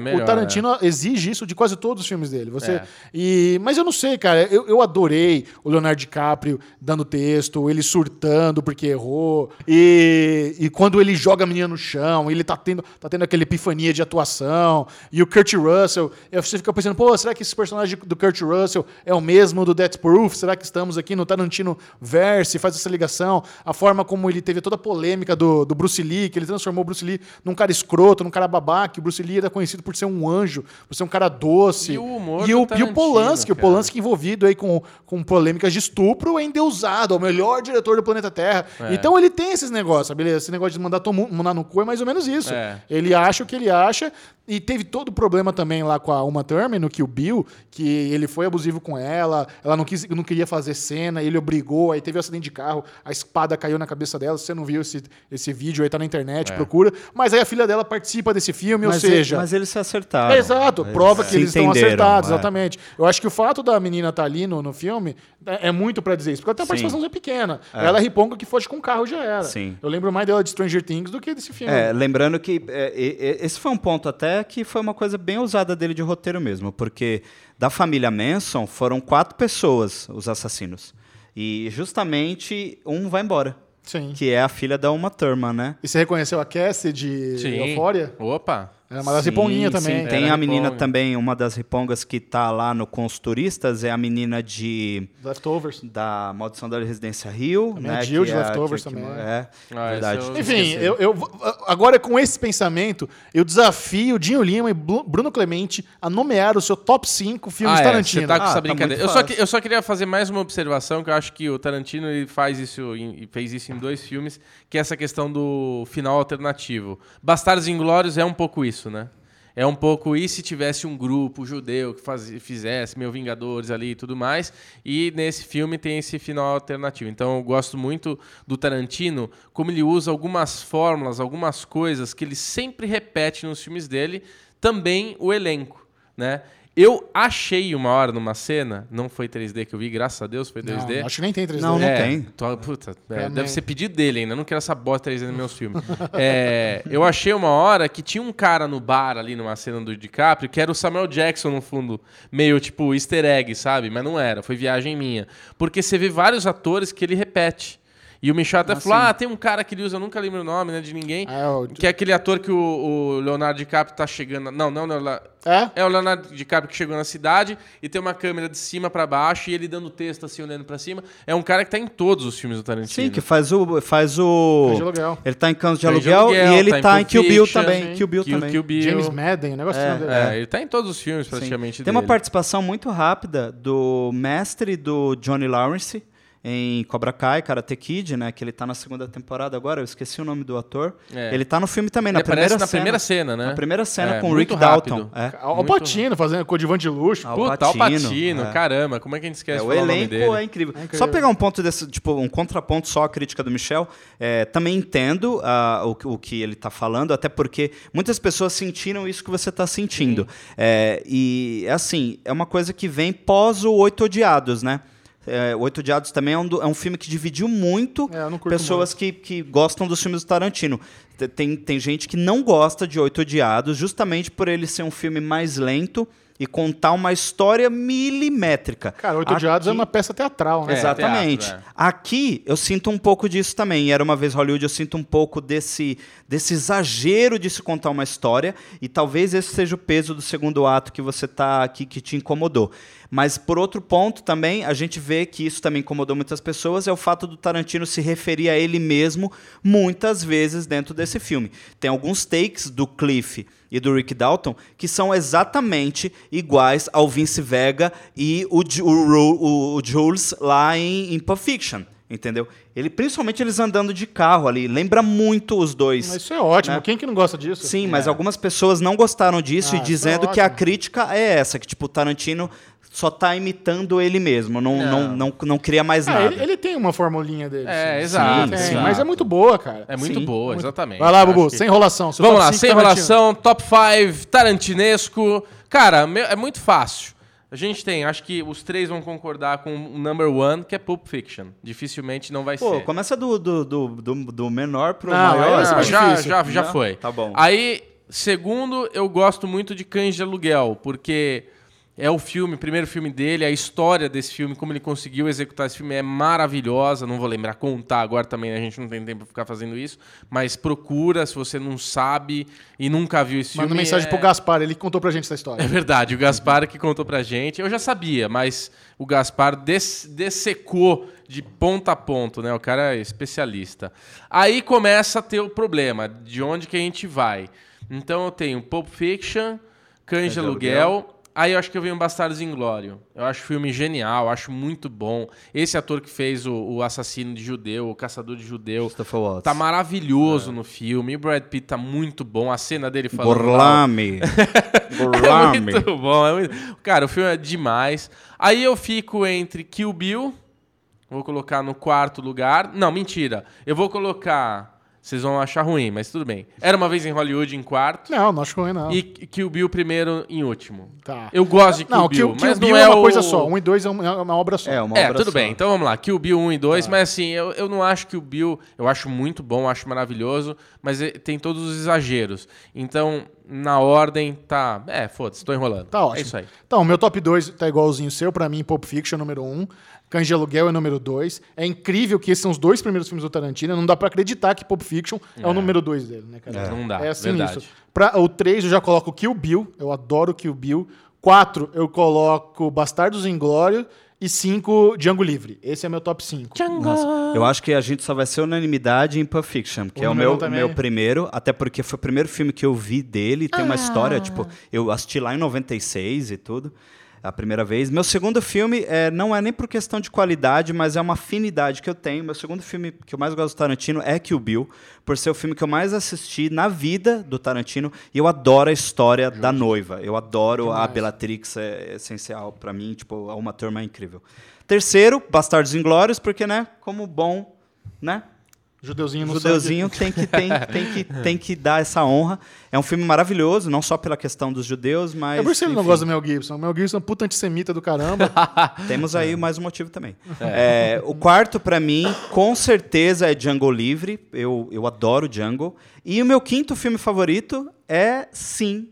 melhor, o Tarantino exige isso de quase todos os filmes dele. Você, É. e, mas eu não sei, cara, eu, eu adorei o Leonardo DiCaprio dando texto, ele surtando porque errou, e, e quando ele joga a menina no chão, ele tá tendo, tá tendo aquela epifania de atuação, e o Kurt Russell, você fica pensando, pô, será que esse personagem do Kurt Russell é o mesmo do Death Proof? Será que estamos aqui no Tarantino verse? Faz essa ligação, a forma como ele teve toda a polêmica do, do Bruce Lee, que ele transformou o Bruce Lee num cara escroto, num cara babaca, que o Bruce Lee era conhecido por ser um anjo, por ser um cara doce. E o humor e o, e o Polanski, o cara. Polanski envolvido aí com, com polêmicas de estupro é endeusado, é o melhor diretor do planeta Terra. É. Então ele tem esses negócios, sabe? Esse negócio de mandar todo mundo mandar no cu é mais ou menos isso. É. Ele acha o que ele acha, E teve todo o problema também lá com a Uma Thurman, no Kill Bill, que ele foi abusivo com ela, ela não, quis, não queria fazer cena, ele obrigou, aí teve um acidente de carro, a espada caiu na cabeça dela. Se você não viu esse, esse vídeo aí, tá na internet, procura. Mas aí a filha dela participa desse filme, mas ou seja. Ele, mas eles se acertaram. É, exato, prova que eles estão acertados, é. exatamente. Eu acho que o fato da menina estar ali no, no filme é, é muito pra dizer isso, porque uma Sim. participação pequena. Ela é riponga que foge com o carro já era. Sim. Eu lembro mais dela de Stranger Things do que desse filme. É, lembrando que é, esse foi um ponto até que foi uma coisa bem ousada dele de roteiro mesmo, porque da família Manson foram quatro pessoas os assassinos. E justamente um vai embora, Sim. que é a filha da Uma Thurman, né? E você reconheceu a Cassie de Sim. Euphoria? Opa. Era uma das riponguinhas também. Sim, tem Era a menina riponga. também, uma das ripongas que tá lá no turistas, é a menina de Leftovers. da Maldição da Residência Rio, Também né? a Jill de é Leftovers que- que- também. É, Ah, verdade. eu- Enfim, eu, eu agora com esse pensamento, eu desafio Dinho Lima e Bruno Clemente a nomear o seu top 5 filmes Ah, é, Tarantino. Você tá com Ah, essa tá brincadeira. muito eu, só que- eu só queria fazer mais uma observação, que eu acho que o Tarantino ele faz isso em- e fez isso em dois filmes, que é essa questão do final alternativo. Bastardos Inglórios é um pouco isso, né? É um pouco e se tivesse um grupo judeu que faz, fizesse Meu Vingadores ali e tudo mais. E nesse filme tem esse final alternativo. Então eu gosto muito do Tarantino, como ele usa algumas fórmulas, algumas coisas que ele sempre repete nos filmes dele, também o elenco, né? Eu achei uma hora numa cena, não foi 3D que eu vi, graças a Deus foi 3D. Não, acho que nem tem 3D. Não, não É, tem. tô- puta, é, deve ser pedido dele ainda. Não quero essa bosta 3D nos meus filmes. É, eu achei uma hora que tinha um cara no bar ali numa cena do DiCaprio que era o Samuel Jackson no fundo, meio tipo easter egg, sabe? Mas não era, foi viagem minha. Porque você vê vários atores que ele repete. E o Michel até falou: ah, tem um cara que ele usa, eu nunca lembro o nome né, de ninguém. É, o- Que é aquele ator que o, o Leonardo DiCaprio tá chegando. Não, não, não. É? É o Leonardo DiCaprio que chegou na cidade e tem uma câmera de cima pra baixo e ele dando texto assim, olhando pra cima. É um cara que tá em todos os filmes do Tarantino. Sim, que faz o faz o Cães de Aluguel. Ele tá em Cães de Cães de Aluguel, Aluguel, e ele tá em tá, em Kill Bill Fiction, também, sim. Kill Bill Kill, também. Kill Bill. James Madden, o negócio É, assim. É, ele tá em todos os filmes praticamente Tem uma dele. participação muito rápida do mestre do Johnny Lawrence em Cobra Kai, Karate Kid, né? Que ele tá na segunda temporada agora, eu esqueci o nome do ator. É. Ele tá no filme também, na Ele primeira aparece na cena. primeira cena, né? Na primeira cena É, com o Rick rápido. Dalton. É. Ó, O Patino fazendo coadjuvante de luxo. Al Puta, o Pacino, Patino, é. caramba, como é que a gente esquece É, o falar o nome elenco dele? é incrível. incrível. Só pegar um ponto desse, tipo, um contraponto só à crítica do Michel. é, também entendo ah, o, que- o que ele está falando, até porque muitas pessoas sentiram isso que você está sentindo. É, e é assim, é uma coisa que vem pós o Oito Odiados, né? É, o Oito Odiados também é um, do- é um filme que dividiu muito É, pessoas que, que gostam dos filmes do Tarantino. Te- Tem, tem gente que não gosta de Oito Odiados, justamente por ele ser um filme mais lento e contar uma história milimétrica. Cara, Oito é Aqui- uma peça teatral, né? É, Exatamente. teatro, é. Aqui eu sinto um pouco disso também. E Era uma vez Hollywood, eu sinto um pouco desse, desse exagero de se contar uma história. E talvez esse seja o peso do segundo ato que você tá aqui que te incomodou. Mas por outro ponto também, a gente vê que isso também incomodou muitas pessoas, é o fato do Tarantino se referir a ele mesmo muitas vezes dentro desse filme. Tem alguns takes do Cliff e do Rick Dalton que são exatamente iguais ao Vince Vega e o, o, o- o Jules lá em, em Pulp Fiction. Entendeu? Ele, principalmente eles andando de carro ali, lembra muito os dois. Mas isso é ótimo. Né? Quem que não gosta disso? Sim, mas algumas pessoas não gostaram disso Ah, e isso dizendo é que a crítica é essa, que tipo, o Tarantino só tá imitando ele mesmo, não, não. Não. Não, não, cria mais É, nada. ele, ele tem uma formulinha dele. É, sim. exato, Tem, exato. Mas é muito boa, cara. É muito Sim, boa, Muito- exatamente. Vai lá, Bubu, que- sem enrolação. Seu Vamos top lá, sem Tarantino. enrolação, top 5, tarantinesco. Cara, meu- é muito fácil. A gente tem, acho que os três vão concordar com o number one, que é Pulp Fiction. Dificilmente não vai Pô, ser. começa do, do, do, do, do menor pro Não, maior. é mais já, já, já Não? foi. Tá bom. Aí, segundo, eu gosto muito de Cães de Aluguel, porque é o filme, o primeiro filme dele, a história desse filme, como ele conseguiu executar esse filme é maravilhosa. Não vou lembrar contar agora também, a gente não tem tempo pra ficar fazendo isso, mas procura se você não sabe e nunca viu esse Manda filme. mensagem é... pro Gaspar, ele que contou pra gente essa É história. verdade, o Gaspar que contou pra gente. Eu já sabia, mas o Gaspar des- dessecou de ponta a ponto, né? O cara é especialista. Aí começa a ter o problema, de onde que a gente vai. Então eu tenho Pulp Fiction, Cães de de Aluguel Aí eu acho que eu venho Bastardos Inglório. Eu acho o filme genial, acho muito bom. Esse ator que fez o, o assassino de judeu, o caçador de judeu, tá maravilhoso no filme. E o Brad Pitt tá muito bom. A cena dele falando... lá- Gorlame. É muito bom. É muito... Cara, o filme é demais. Aí eu fico entre Kill Bill, vou colocar no quarto lugar. Não, mentira. Eu vou colocar... Vocês vão achar ruim, mas tudo bem. Era uma vez em Hollywood em quarto. Não, não acho ruim, não. E Kill Bill primeiro em último. Tá. Eu gosto de Kill não, Bill, Kill, Kill mas Bill não é é uma o... coisa só. Um e dois é uma, é uma obra só. É, uma É, obra tudo só. bem. Então vamos lá. Kill Bill 1 e 2, mas assim, eu, eu não acho que o Bill... Eu acho muito bom, acho maravilhoso, mas eh, tem todos os exageros. Então, na ordem, tá... É, foda-se, tô enrolando. Tá ótimo. É isso aí. Então, o meu top 2 tá igualzinho o seu. Pra mim, Pulp Fiction é número 1. Um. Cães de Aluguel é número 2. É incrível que esses são os dois primeiros filmes do Tarantino. Não dá pra acreditar que Pulp Fiction é, o número 2 dele, né, cara? Não dá, É assim verdade. isso. Pra, o 3 eu já coloco Kill Bill. Eu adoro Kill Bill. 4 eu coloco Bastardos Inglório. E 5, Django Livre. Esse é meu top 5. Nossa, eu acho que a gente só vai ser unanimidade em Pulp Fiction, que O é o meu, também. meu primeiro, até porque foi o primeiro filme que eu vi dele, tem uma história, tipo, eu assisti lá em 96 e tudo, a primeira vez. Meu segundo filme é, não é nem por questão de qualidade, mas é uma afinidade que eu tenho. Meu segundo filme que eu mais gosto do Tarantino é Kill Bill, por ser o filme que eu mais assisti na vida do Tarantino, e eu adoro a história da noiva. Eu adoro a Bellatrix, é essencial pra mim, tipo, é uma turma incrível. Terceiro, Bastardos Inglórios, porque, né, como bom, né, Judeuzinho no judeuzinho tem que, tem, tem, que, tem que dar essa honra. É um filme maravilhoso, não só pela questão dos judeus, mas. É por isso que ele não gosta do Mel Gibson. O Mel Gibson é um puta antissemita do caramba. Temos aí mais um motivo também. É, o quarto, pra mim, com certeza é Django Livre. Eu, eu adoro Django. E o meu quinto filme favorito é, sim,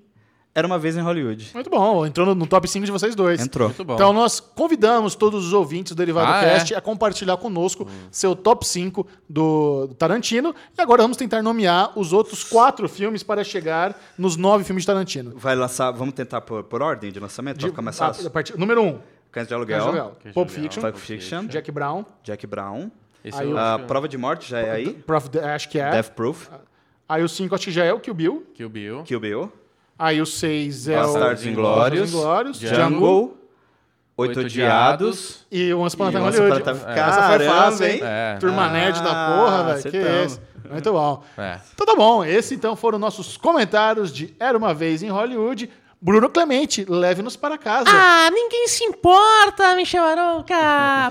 Era uma vez em Hollywood. Muito bom. Entrou no, no top 5 de vocês dois. Entrou. Muito bom. Então nós convidamos todos os ouvintes do Derivado Ah, Cast é? a compartilhar conosco seu top 5 do, Tarantino. E agora vamos tentar nomear os outros quatro filmes para chegar nos nove filmes de Tarantino. Vai lançar, vamos tentar por, por ordem de lançamento? Pra ficar mais fácil? a partir- número 1, um, Cães de Cães de Aluguel. Cães de Pulp Aluguel. Fiction, Pulp Fiction, Jack, Jack Brown, Brown, Esse Aí eu- Ah, que- Prova de Morte, já é aí, Prof, acho que é. Death Proof, Aí o 5 acho que já é o Kill Bill. Kill Bill. Kill Bill, Aí o 6 é Bastardos o Inglórios, Bastardos Inglórios, Django. Oito Odiados, E o Once Upon a Time Hollywood. Essa foi fácil, hein? É. Turma Ah, nerd da porra, velho. Que acertamos. esse. Muito bom. É. Então tá bom. Esse então foram nossos comentários de Era Uma Vez em Hollywood. Bruno Clemente, leve-nos para casa. Ah, ninguém se importa, Michel Arouca.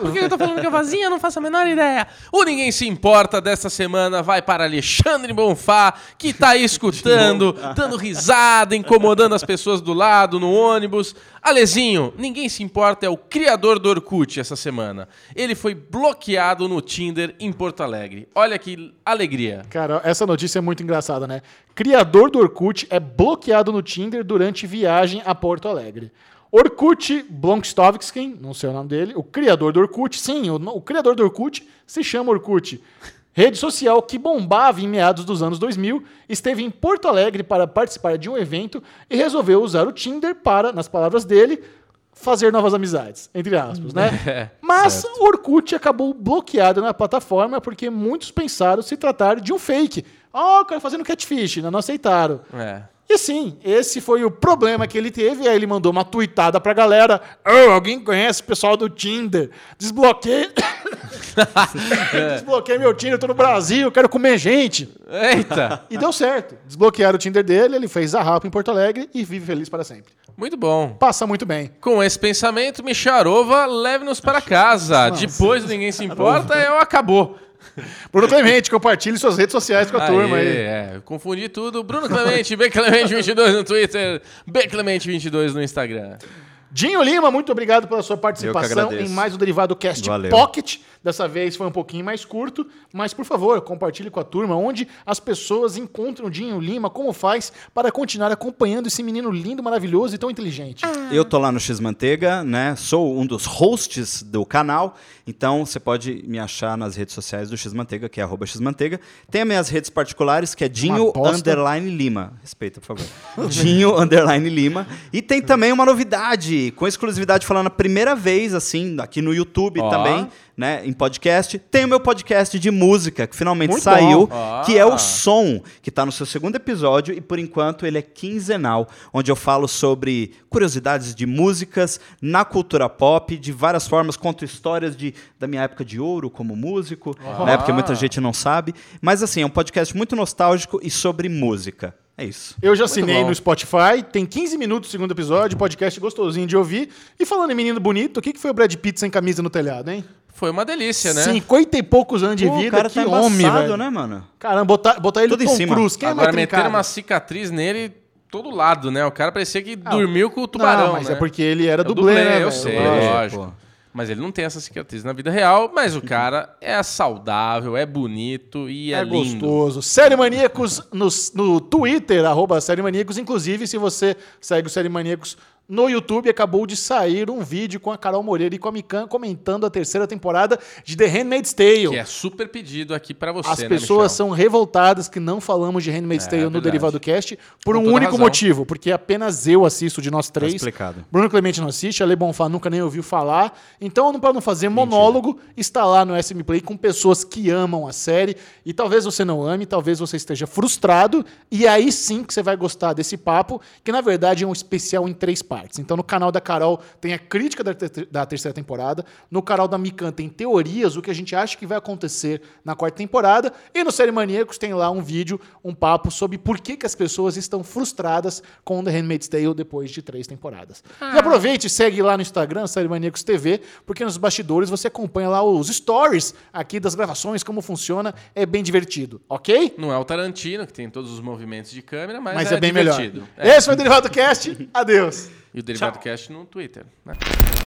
Por que eu tô falando que eu vazia? Eu não faço a menor ideia. O Ninguém Se Importa desta semana vai para Alexandre Bonfá, que tá aí escutando, dando risada, incomodando as pessoas do lado, no ônibus. Alezinho, Ninguém Se Importa é o criador do Orkut essa semana. Ele foi bloqueado no Tinder em Porto Alegre. Olha que alegria. Cara, essa notícia é muito engraçada, né? Criador do Orkut é bloqueado no Tinder durante viagem a Porto Alegre. Orkut Blomstovsky, não sei o nome dele, o criador do Orkut, sim, o, o criador do Orkut se chama Orkut. Rede social que bombava em meados dos anos 2000, esteve em Porto Alegre para participar de um evento e resolveu usar o Tinder para, nas palavras dele, fazer novas amizades, entre aspas, né? Mas o Orkut acabou bloqueado na plataforma porque muitos pensaram se tratar de um fake. Ó, o cara fazendo catfish, né? não aceitaram. É. E sim, esse foi o problema que ele teve. Aí ele mandou uma tuitada pra galera. "Ô, alguém conhece o pessoal do Tinder? Desbloqueei. Desbloqueei meu Tinder, tô no Brasil, quero comer gente. Eita! E deu certo. Desbloquearam o Tinder dele, ele fez a rapa em Porto Alegre e vive feliz para sempre. Muito bom. Passa muito bem. Com esse pensamento, Micharova, leve-nos para casa. Depois do Ninguém Se Importa, é o acabou. Bruno Clemente, compartilhe suas redes sociais com a turma Aê, aí. É, confundi tudo. Bruno Clemente, Bclemente22 no Twitter, Bclemente22 no Instagram. Dinho Lima, muito obrigado pela sua participação em mais um Derivado Cast Valeu. Pocket. Dessa vez foi um pouquinho mais curto, mas por favor, compartilhe com a turma onde as pessoas encontram o Dinho Lima, como faz para continuar acompanhando esse menino lindo, maravilhoso e tão inteligente. Eu tô lá no X Manteiga, né? Sou um dos hosts do canal, então você pode me achar nas redes sociais do X Manteiga, que é arroba Xmanteiga. Tem as minhas redes particulares, que é Dinho. Underline Lima. Respeita, por favor. Dinho Underline Lima. E tem também uma novidade. Com exclusividade falando a primeira vez, assim, aqui no YouTube Ó. também, né? Em podcast. Tem o meu podcast de música, que finalmente Muito saiu, bom. que é Ah. o Som, que tá no seu segundo episódio, e por enquanto ele é quinzenal, onde eu falo sobre curiosidades de músicas na cultura pop, de várias formas, conto histórias de, da minha época de ouro como músico, né? Porque muita gente não sabe. Mas assim, é um podcast muito nostálgico e sobre música. É isso. Eu já assinei no Spotify, tem 15 minutos o segundo episódio, podcast gostosinho de ouvir. E falando em menino bonito, o que que foi o Brad Pitt sem camisa no telhado, hein? Foi uma delícia, né? 50 e poucos anos de Pô, vida, o cara que tá homem, velho. né, mano? Caramba, botar, botar ele Tudo em cima. Cruise, quem é Agora mais meteram trincado? uma cicatriz nele todo lado, né? O cara parecia que dormiu com o tubarão, Não, mas né? é porque ele era É o dublê, né, eu velho? sei, Lógico. lógico. pô. Mas ele não tem essa cicatriz na vida real, mas o cara é saudável, é bonito e é, É lindo. gostoso. Série Maníacos no, no Twitter, arroba Série Maníacos. Inclusive, se você segue o Série Maníacos no YouTube, acabou de sair um vídeo com a Carol Moreira e com a Mikan comentando a terceira temporada de The Handmaid's Tale. Que é super pedido aqui pra você, As né, pessoas Michel? são revoltadas que não falamos de Handmaid's É, Tale no verdade. Derivado Cast por Com um único razão. motivo, porque apenas eu assisto de nós três. explicado. Bruno Clemente não assiste, a Le Bonfá nunca nem ouviu falar. Então, para não fazer monólogo, está lá no SM Play com pessoas que amam a série. E talvez você não ame, talvez você esteja frustrado. E aí sim que você vai gostar desse papo, que na verdade é um especial em três partes. Então, no canal da Carol tem a crítica da, ter- da terceira temporada. No canal da Mikan tem teorias, o que a gente acha que vai acontecer na quarta temporada. E no Série Maníacos tem lá um vídeo, um papo sobre por que, que as pessoas estão frustradas com The Handmaid's Tale depois de três temporadas. E aproveite e segue lá no Instagram, Série Maníacos TV, porque nos bastidores você acompanha lá os stories aqui das gravações, como funciona. É bem divertido, ok? Não é o Tarantino, que tem todos os movimentos de câmera, mas, Mas é, bem melhor. divertido. É. Esse foi o Derivado Cast. Adeus. E o Derivado Cast no Twitter. né?